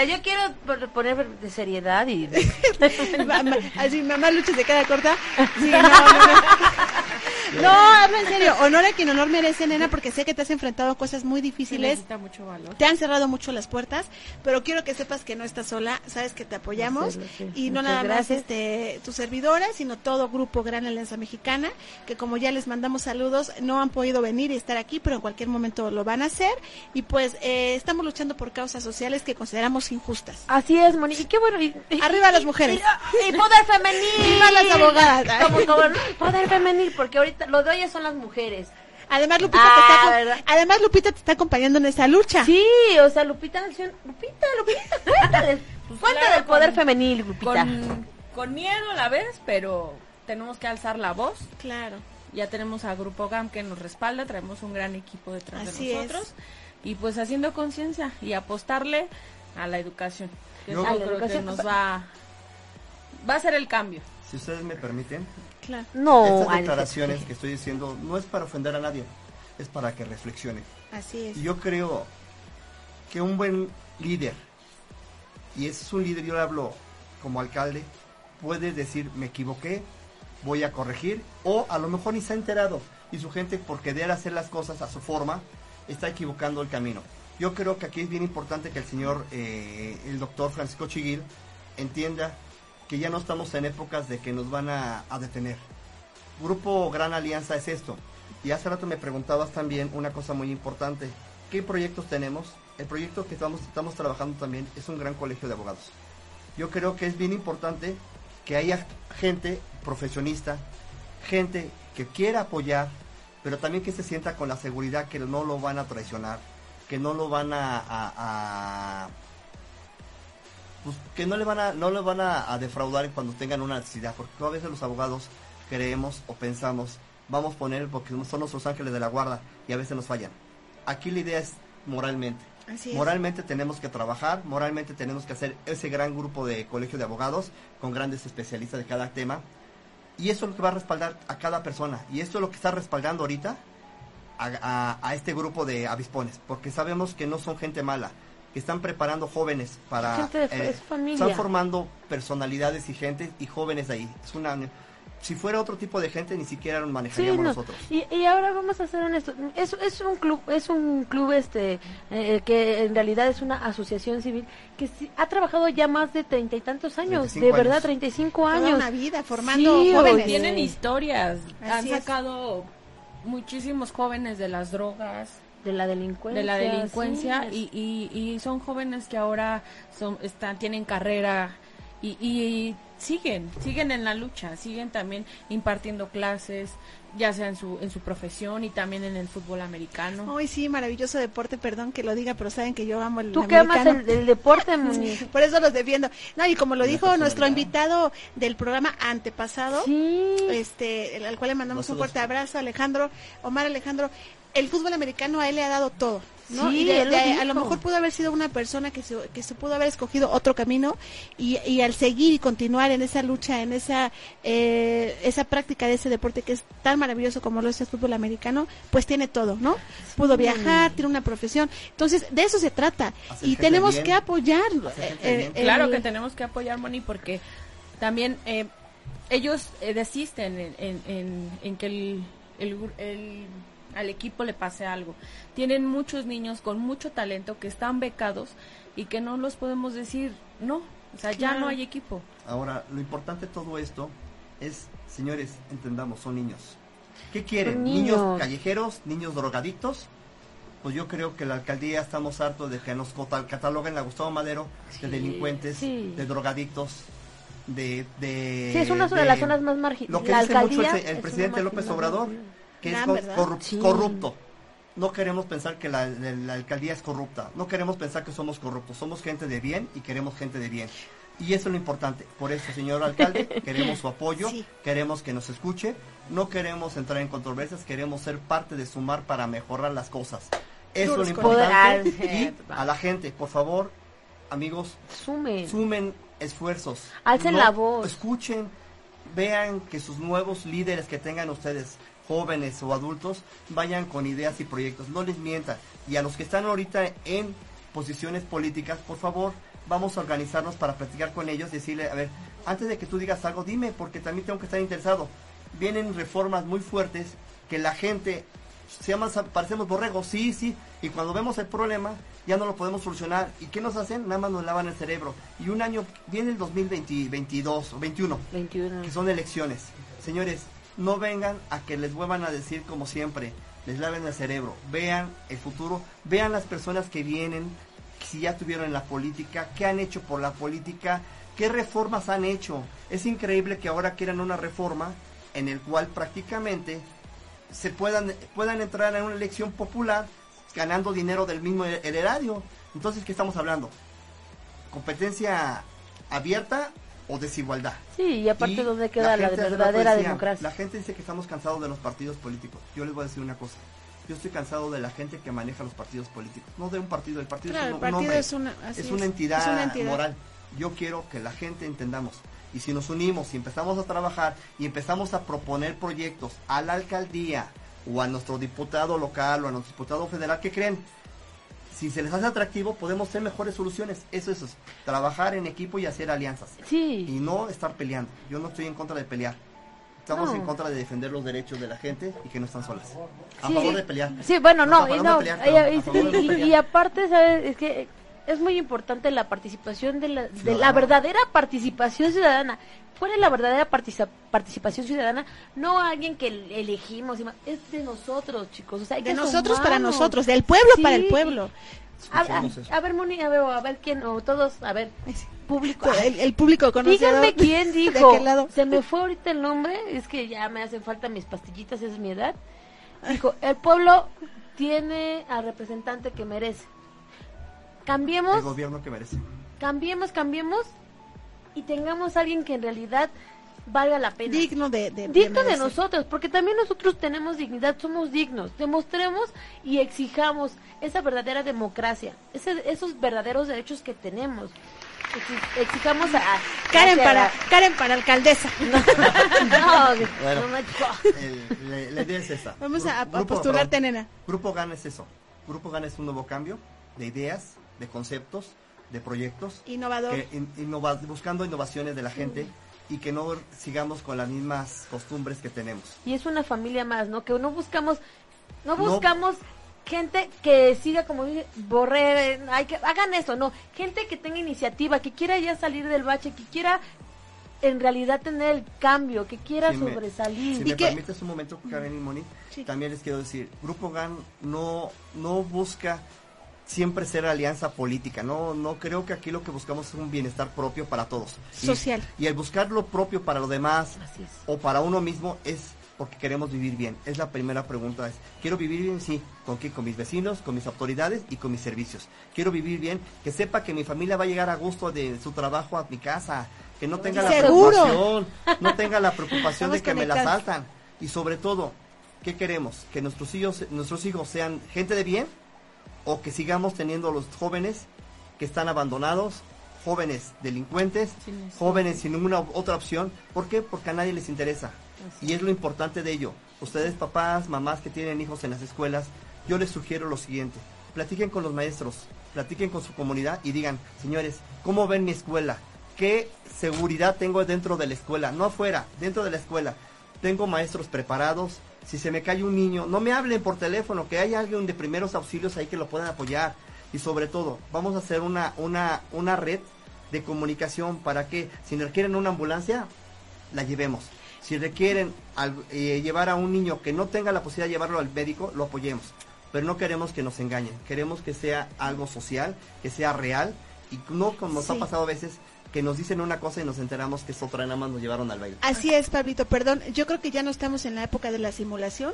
yo quiero poner de seriedad y... así, mamá lucha de cada corta. no, no, en serio. Honor a quien honor merece, nena, porque sé que te has enfrentado a cosas muy difíciles. mucho valor. Te han cerrado mucho las puertas, pero quiero que sepas que no estás sola, sabes que te apoyamos y no nada más este tu servidora, sino todo grupo Gran Alianza Mexicana, que como ya les mandamos saludos, no han podido venir y estar aquí, pero en cualquier momento lo van a hacer y pues eh, estamos luchando por causas sociales que consideramos injustas. Así es, Moni, y qué bueno. Arriba las mujeres. Y, poder femenil. Viva las abogadas. Como, poder femenil, porque ahorita lo de hoy son las mujeres. Además Lupita, te está, ah, además Lupita te está acompañando en esa lucha. Sí, o sea, Lupita, Lupita, Lupita, cuéntales, pues cuéntale del poder femenil, Lupita. Con, miedo a la vez, pero tenemos que alzar la voz. Claro. Ya tenemos a Grupo GAM que nos respalda, traemos un gran equipo detrás de nosotros. Y pues haciendo conciencia y apostarle a la educación. Que yo, creo que nos va, va a ser el cambio. Si ustedes me permiten, no, estas declaraciones que estoy diciendo no es para ofender a nadie, es para que reflexione. Así es. yo creo que un buen líder, y ese es un líder, yo le hablo como alcalde, puede decir, me equivoqué, voy a corregir, o a lo mejor ni se ha enterado, y su gente, por querer hacer las cosas a su forma, está equivocando el camino. Yo creo que aquí es bien importante que el señor, eh, el doctor Francisco Chiguil, entienda que ya no estamos en épocas de que nos van a, detener. Grupo Gran Alianza es esto. Y hace rato me preguntabas también una cosa muy importante. ¿Qué proyectos tenemos? El proyecto que estamos, trabajando también es un gran colegio de abogados. Yo creo que es bien importante que haya gente profesionista, gente que quiera apoyar, pero también que se sienta con la seguridad que no lo van a traicionar, que no lo van a pues, que no le van a no le van a, defraudar cuando tengan una necesidad, porque a veces los abogados creemos o pensamos, vamos a poner porque son nuestros ángeles de la guarda y a veces nos fallan. Aquí la idea es moralmente. Moralmente tenemos que trabajar, moralmente tenemos que hacer ese gran grupo de colegio de abogados con grandes especialistas de cada tema. Y eso es lo que va a respaldar a cada persona. Y esto es lo que está respaldando ahorita a, a este grupo de avispones, porque sabemos que no son gente mala, que están preparando jóvenes para... Gente de, eh, están formando personalidades y gente y jóvenes ahí. Es una, si fuera otro tipo de gente ni siquiera nos manejaríamos nosotros. Y, y, ahora vamos a hacer honestos, es, es un club, es un club este eh, que en realidad es una asociación civil que ha trabajado ya más de treinta y tantos años, de verdad, treinta y cinco años. una vida formando jóvenes. Tienen historias, han sacado muchísimos jóvenes de las drogas. De la delincuencia de la delincuencia y, y, y, son jóvenes que ahora son están tienen carrera y, y siguen, siguen en la lucha, siguen también impartiendo clases, ya sea en su, en su profesión y también en el fútbol americano. Hoy sí, maravilloso deporte, perdón que lo diga, pero saben que yo amo el ¿Tú qué amas el, deporte, Por eso los defiendo. No, y como lo dijo nuestro invitado del programa antepasado, este, al cual le mandamos un fuerte abrazo, Alejandro, Omar Alejandro, el fútbol americano a él le ha dado todo. ¿No? y a lo mejor pudo haber sido una persona que se, que se pudo haber escogido otro camino y, y al seguir y continuar en esa lucha, en esa, eh, esa práctica de ese deporte que es tan maravilloso como lo es el fútbol americano, pues tiene todo, ¿no? Pudo viajar, tiene una profesión. Entonces, de eso se trata. y tenemos que apoyarlo. Eh, eh, claro que tenemos que apoyar, Moni, porque también ellos desisten en, en, en, que el, el al equipo le pase algo. Tienen muchos niños con mucho talento que están becados y que no los podemos decir, no, o sea, ya no hay equipo. Ahora, lo importante de todo esto es, señores, entendamos, son niños. ¿Qué quieren? Niños. callejeros, niños drogadictos. Pues yo creo que la alcaldía estamos hartos de que nos cataloguen a Gustavo Madero de delincuentes, de drogadictos, de, de... Sí, es una de, las zonas más marginales. Lo que dice mucho el presidente López Obrador, que es corrupto. No queremos pensar que la, alcaldía es corrupta. No queremos pensar que somos corruptos. Somos gente de bien y queremos gente de bien. Y eso es lo importante. Por eso, señor alcalde, queremos su apoyo, queremos que nos escuche, no queremos entrar en controversias, queremos ser parte de sumar para mejorar las cosas. Eso es lo importante. Y a la gente, por favor, amigos, sumen, sumen esfuerzos. Alcen la voz. Escuchen, vean que sus nuevos líderes que tengan ustedes jóvenes o adultos vayan con ideas y proyectos, no les mientan. Y a los que están ahorita en posiciones políticas, por favor, vamos a organizarnos para platicar con ellos, decirle, a ver, antes de que tú digas algo, dime, porque también tengo que estar interesado. Vienen reformas muy fuertes que la gente, se llama, parecemos borregos, sí, sí, y cuando vemos el problema, ya no lo podemos solucionar. ¿Y qué nos hacen? Nada más nos lavan el cerebro. Y un año, viene el 2022 o 21, 21, que son elecciones. Señores, no vengan a que les vuelvan a decir como siempre, les laven el cerebro, vean el futuro, vean las personas que vienen, si ya tuvieron en la política, qué han hecho por la política, qué reformas han hecho. Es increíble que ahora quieran una reforma en el cual prácticamente se puedan, puedan entrar en una elección popular ganando dinero del mismo heredario. Entonces, ¿qué estamos hablando? ¿Competencia abierta o desigualdad. Sí, y aparte, ¿dónde queda la, verdadera democracia? La gente dice que estamos cansados de los partidos políticos. Yo les voy a decir una cosa. Yo estoy cansado de la gente que maneja los partidos políticos. No de un partido, el partido, es, una, entidad moral. Yo quiero que la gente entendamos. Y si nos unimos y empezamos a trabajar y empezamos a proponer proyectos a la alcaldía o a nuestro diputado local o a nuestro diputado federal, ¿qué creen? Si se les hace atractivo, podemos hacer mejores soluciones. Eso es, trabajar en equipo y hacer alianzas. Sí. Y no estar peleando. Yo no estoy en contra de pelear. Estamos en contra de defender los derechos de la gente y que no están solas. A favor de pelear. Sí, bueno, no. y, aparte, ¿sabes? Es que es muy importante la participación de la, de la verdadera participación ciudadana. ¿Cuál es la verdadera participación ciudadana? No alguien que elegimos, es de nosotros, chicos. O sea, de nosotros para nosotros, del pueblo para el pueblo. A, ver, Moni, a ver, a ver quién, o todos, a ver, público. El, público conocido. Díganme quién dijo. Se me fue ahorita el nombre, es que ya me hacen falta mis pastillitas, esa es mi edad. Dijo, el pueblo tiene al representante que merece. Cambiemos. El gobierno que merece. Cambiemos, cambiemos y tengamos a alguien que en realidad valga la pena. Digno de, digno de, nosotros, porque también nosotros tenemos dignidad, somos dignos. Demostremos y exijamos esa verdadera democracia, esos verdaderos derechos que tenemos. Exijamos a, Karen para Karen para alcaldesa. No, no, idea es esa. Vamos a, postularte, nena. Grupo GAN es eso. Grupo GAN es un nuevo cambio de ideas, de conceptos, de proyectos. Innovador. buscando innovaciones de la gente. y que no sigamos con las mismas costumbres que tenemos. Y es una familia más, ¿no? Que no buscamos, no buscamos gente que siga como borrer, hay que hagan eso, no, gente que tenga iniciativa, que quiera ya salir del bache, que quiera en realidad tener el cambio, que quiera sobresalir. Si me permites un momento, Karen y Moni, también les quiero decir, Grupo GAN no, no busca siempre ser alianza política. No, no creo que aquí lo que buscamos es un bienestar propio para todos. Social. Y, el buscar lo propio para los demás o para uno mismo es porque queremos vivir bien. Es la primera pregunta. Es, ¿quiero vivir bien? Sí. ¿Con qué? Con mis vecinos, con mis autoridades y con mis servicios. Quiero vivir bien, que sepa que mi familia va a llegar a gusto de su trabajo a mi casa, que no tenga la preocupación, no tenga la preocupación de que me la saltan. Y sobre todo, ¿qué queremos? Que nuestros hijos, nuestros hijos sean gente de bien o que sigamos teniendo los jóvenes que están abandonados, jóvenes delincuentes, jóvenes sin ninguna otra opción. ¿Por qué? Porque a nadie les interesa. Y es lo importante de ello. Ustedes, papás, mamás que tienen hijos en las escuelas, yo les sugiero lo siguiente. Platiquen con los maestros, platiquen con su comunidad y digan, señores, ¿cómo ven mi escuela? ¿Qué seguridad tengo dentro de la escuela? No afuera, dentro de la escuela. Tengo maestros preparados, si se me cae un niño, no me hablen por teléfono, que hay alguien de primeros auxilios ahí que lo puedan apoyar. Y sobre todo, vamos a hacer una, una, una red de comunicación para que si requieren una ambulancia, la llevemos. Si requieren eh, llevar a un niño que no tenga la posibilidad de llevarlo al médico, lo apoyemos. Pero no queremos que nos engañen, queremos que sea algo social, que sea real y no como nos ha pasado a veces que nos dicen una cosa y nos enteramos que es otra, nada más nos llevaron al baile. Así es, Pablito, perdón, yo creo que ya no estamos en la época de la simulación,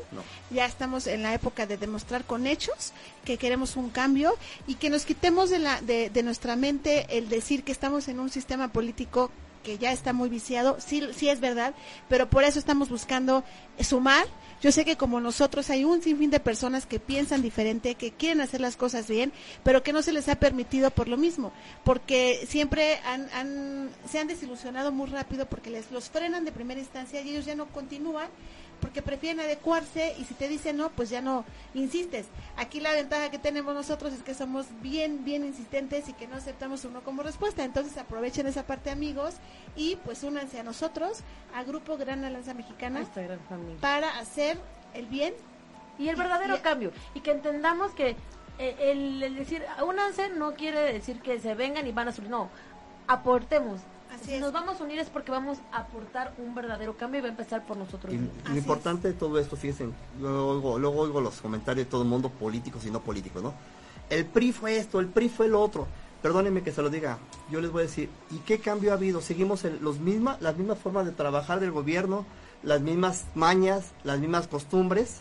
ya estamos en la época de demostrar con hechos que queremos un cambio y que nos quitemos de, la, de, de nuestra mente el decir que estamos en un sistema político que ya está muy viciado, sí, sí es verdad, pero por eso estamos buscando sumar, yo sé que como nosotros hay un sinfín de personas que piensan diferente, que quieren hacer las cosas bien, pero que no se les ha permitido por lo mismo, porque siempre han, se han desilusionado muy rápido porque les los frenan de primera instancia y ellos ya no continúan porque prefieren adecuarse y si te dicen no, pues ya no insistes. Aquí la ventaja que tenemos nosotros es que somos bien, bien insistentes y que no aceptamos uno como respuesta. Entonces aprovechen esa parte amigos y pues únanse a nosotros, a Grupo Gran Alianza Mexicana, para hacer el bien y el verdadero cambio. Y que entendamos que eh, el, el, decir únanse no quiere decir que se vengan y van a subir, no, aportemos, si nos vamos a unir es porque vamos a aportar un verdadero cambio y va a empezar por nosotros y, Lo importante de todo esto, fíjense, luego, luego oigo los comentarios de todo el mundo, políticos y no políticos, ¿no? El PRI fue esto, el PRI fue lo otro. Perdónenme que se lo diga, yo les voy a decir, ¿y qué cambio ha habido? Seguimos en los misma, las mismas formas de trabajar del gobierno, las mismas mañas, las mismas costumbres.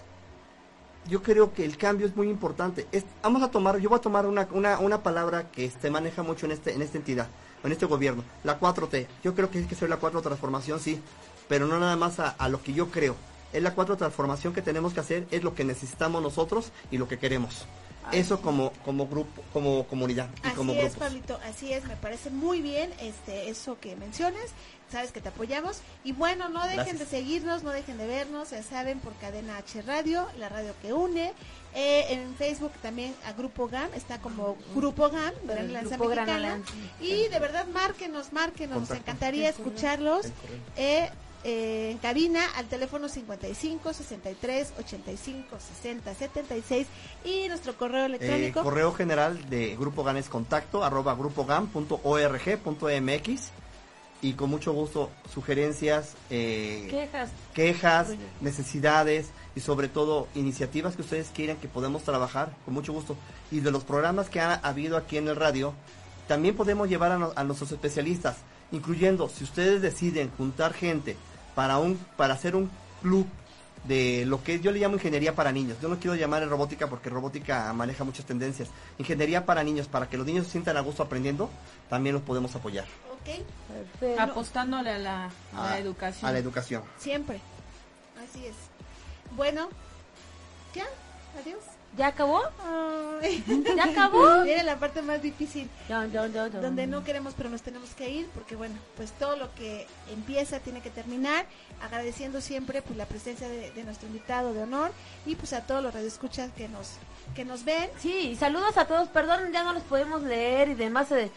Yo creo que el cambio es muy importante. vamos a tomar, yo voy a tomar una, una, una palabra que se maneja mucho en, este, en esta entidad en este gobierno. La 4T, yo creo que es que ser la 4 transformación, sí, pero no nada más a, lo que yo creo. Es la 4 transformación que tenemos que hacer, es lo que necesitamos nosotros y lo que queremos. Eso como como grupo, como comunidad y así como es, Pablito, así es, me parece muy bien este eso que mencionas. Sabes que te apoyamos. Y bueno, no dejen de seguirnos, no dejen de vernos, ya saben por Cadena H Radio, la radio que une. Eh, en Facebook también a Grupo GAM, está como Grupo GAM, Gran Alianza Mexicana. Y de verdad, márquenos, márquenos, nos encantaría escucharlos. Eh, eh, en cabina al teléfono 55 63 85 60 76 y nuestro correo electrónico. Eh, correo general de Grupo GAN es contacto arroba grupogam.org.mx y con mucho gusto sugerencias, eh, quejas, quejas necesidades y sobre todo iniciativas que ustedes quieran que podamos trabajar con mucho gusto. Y de los programas que ha habido aquí en el radio, también podemos llevar a, nuestros especialistas, incluyendo si ustedes deciden juntar gente para un para hacer un club de lo que yo le llamo ingeniería para niños. Yo no quiero llamar robótica porque robótica maneja muchas tendencias. Ingeniería para niños, para que los niños se sientan a gusto aprendiendo, también los podemos apoyar. Apostándole a la, educación. A la educación. Siempre. Así es. Bueno, ya, adiós. ¿Ya acabó? ¿Ya acabó? Viene la parte más difícil. donde no queremos, pero nos tenemos que ir, porque bueno, pues todo lo que empieza tiene que terminar. Agradeciendo siempre pues la presencia de, nuestro invitado de honor y pues a todos los radioescuchas que nos que nos ven. Sí, saludos a todos. Perdón, ya no los podemos leer y demás. Eh,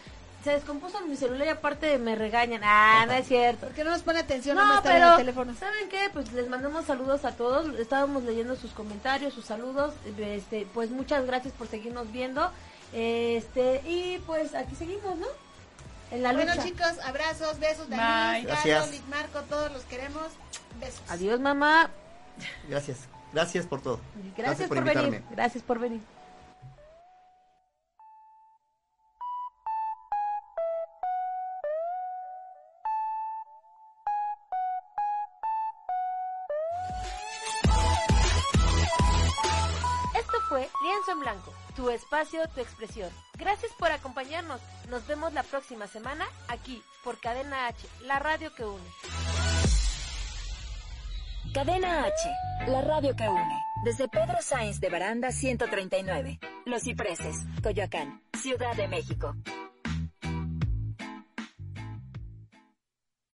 se descompuso mi celular y aparte me regañan. Ah, no es cierto. ¿Por qué no nos pone atención No, no, pero el teléfono? ¿saben qué? Pues les mandamos saludos a todos. Estábamos leyendo sus comentarios, sus saludos. Este, pues muchas gracias por seguirnos viendo. Este, y pues aquí seguimos, ¿no? En la bueno, lucha. chicos, abrazos, besos. Daniel, Gracias. Carlos, Marco, todos los queremos. Besos. Adiós, mamá. Gracias. Gracias por todo. Gracias, por, venir. Gracias por venir. Fue Lienzo en Blanco, tu espacio, tu expresión. Gracias por acompañarnos. Nos vemos la próxima semana aquí por Cadena H, la radio que une. Cadena H, la radio que une. Desde Pedro Sáenz de Baranda 139. Los Cipreses, Coyoacán, Ciudad de México.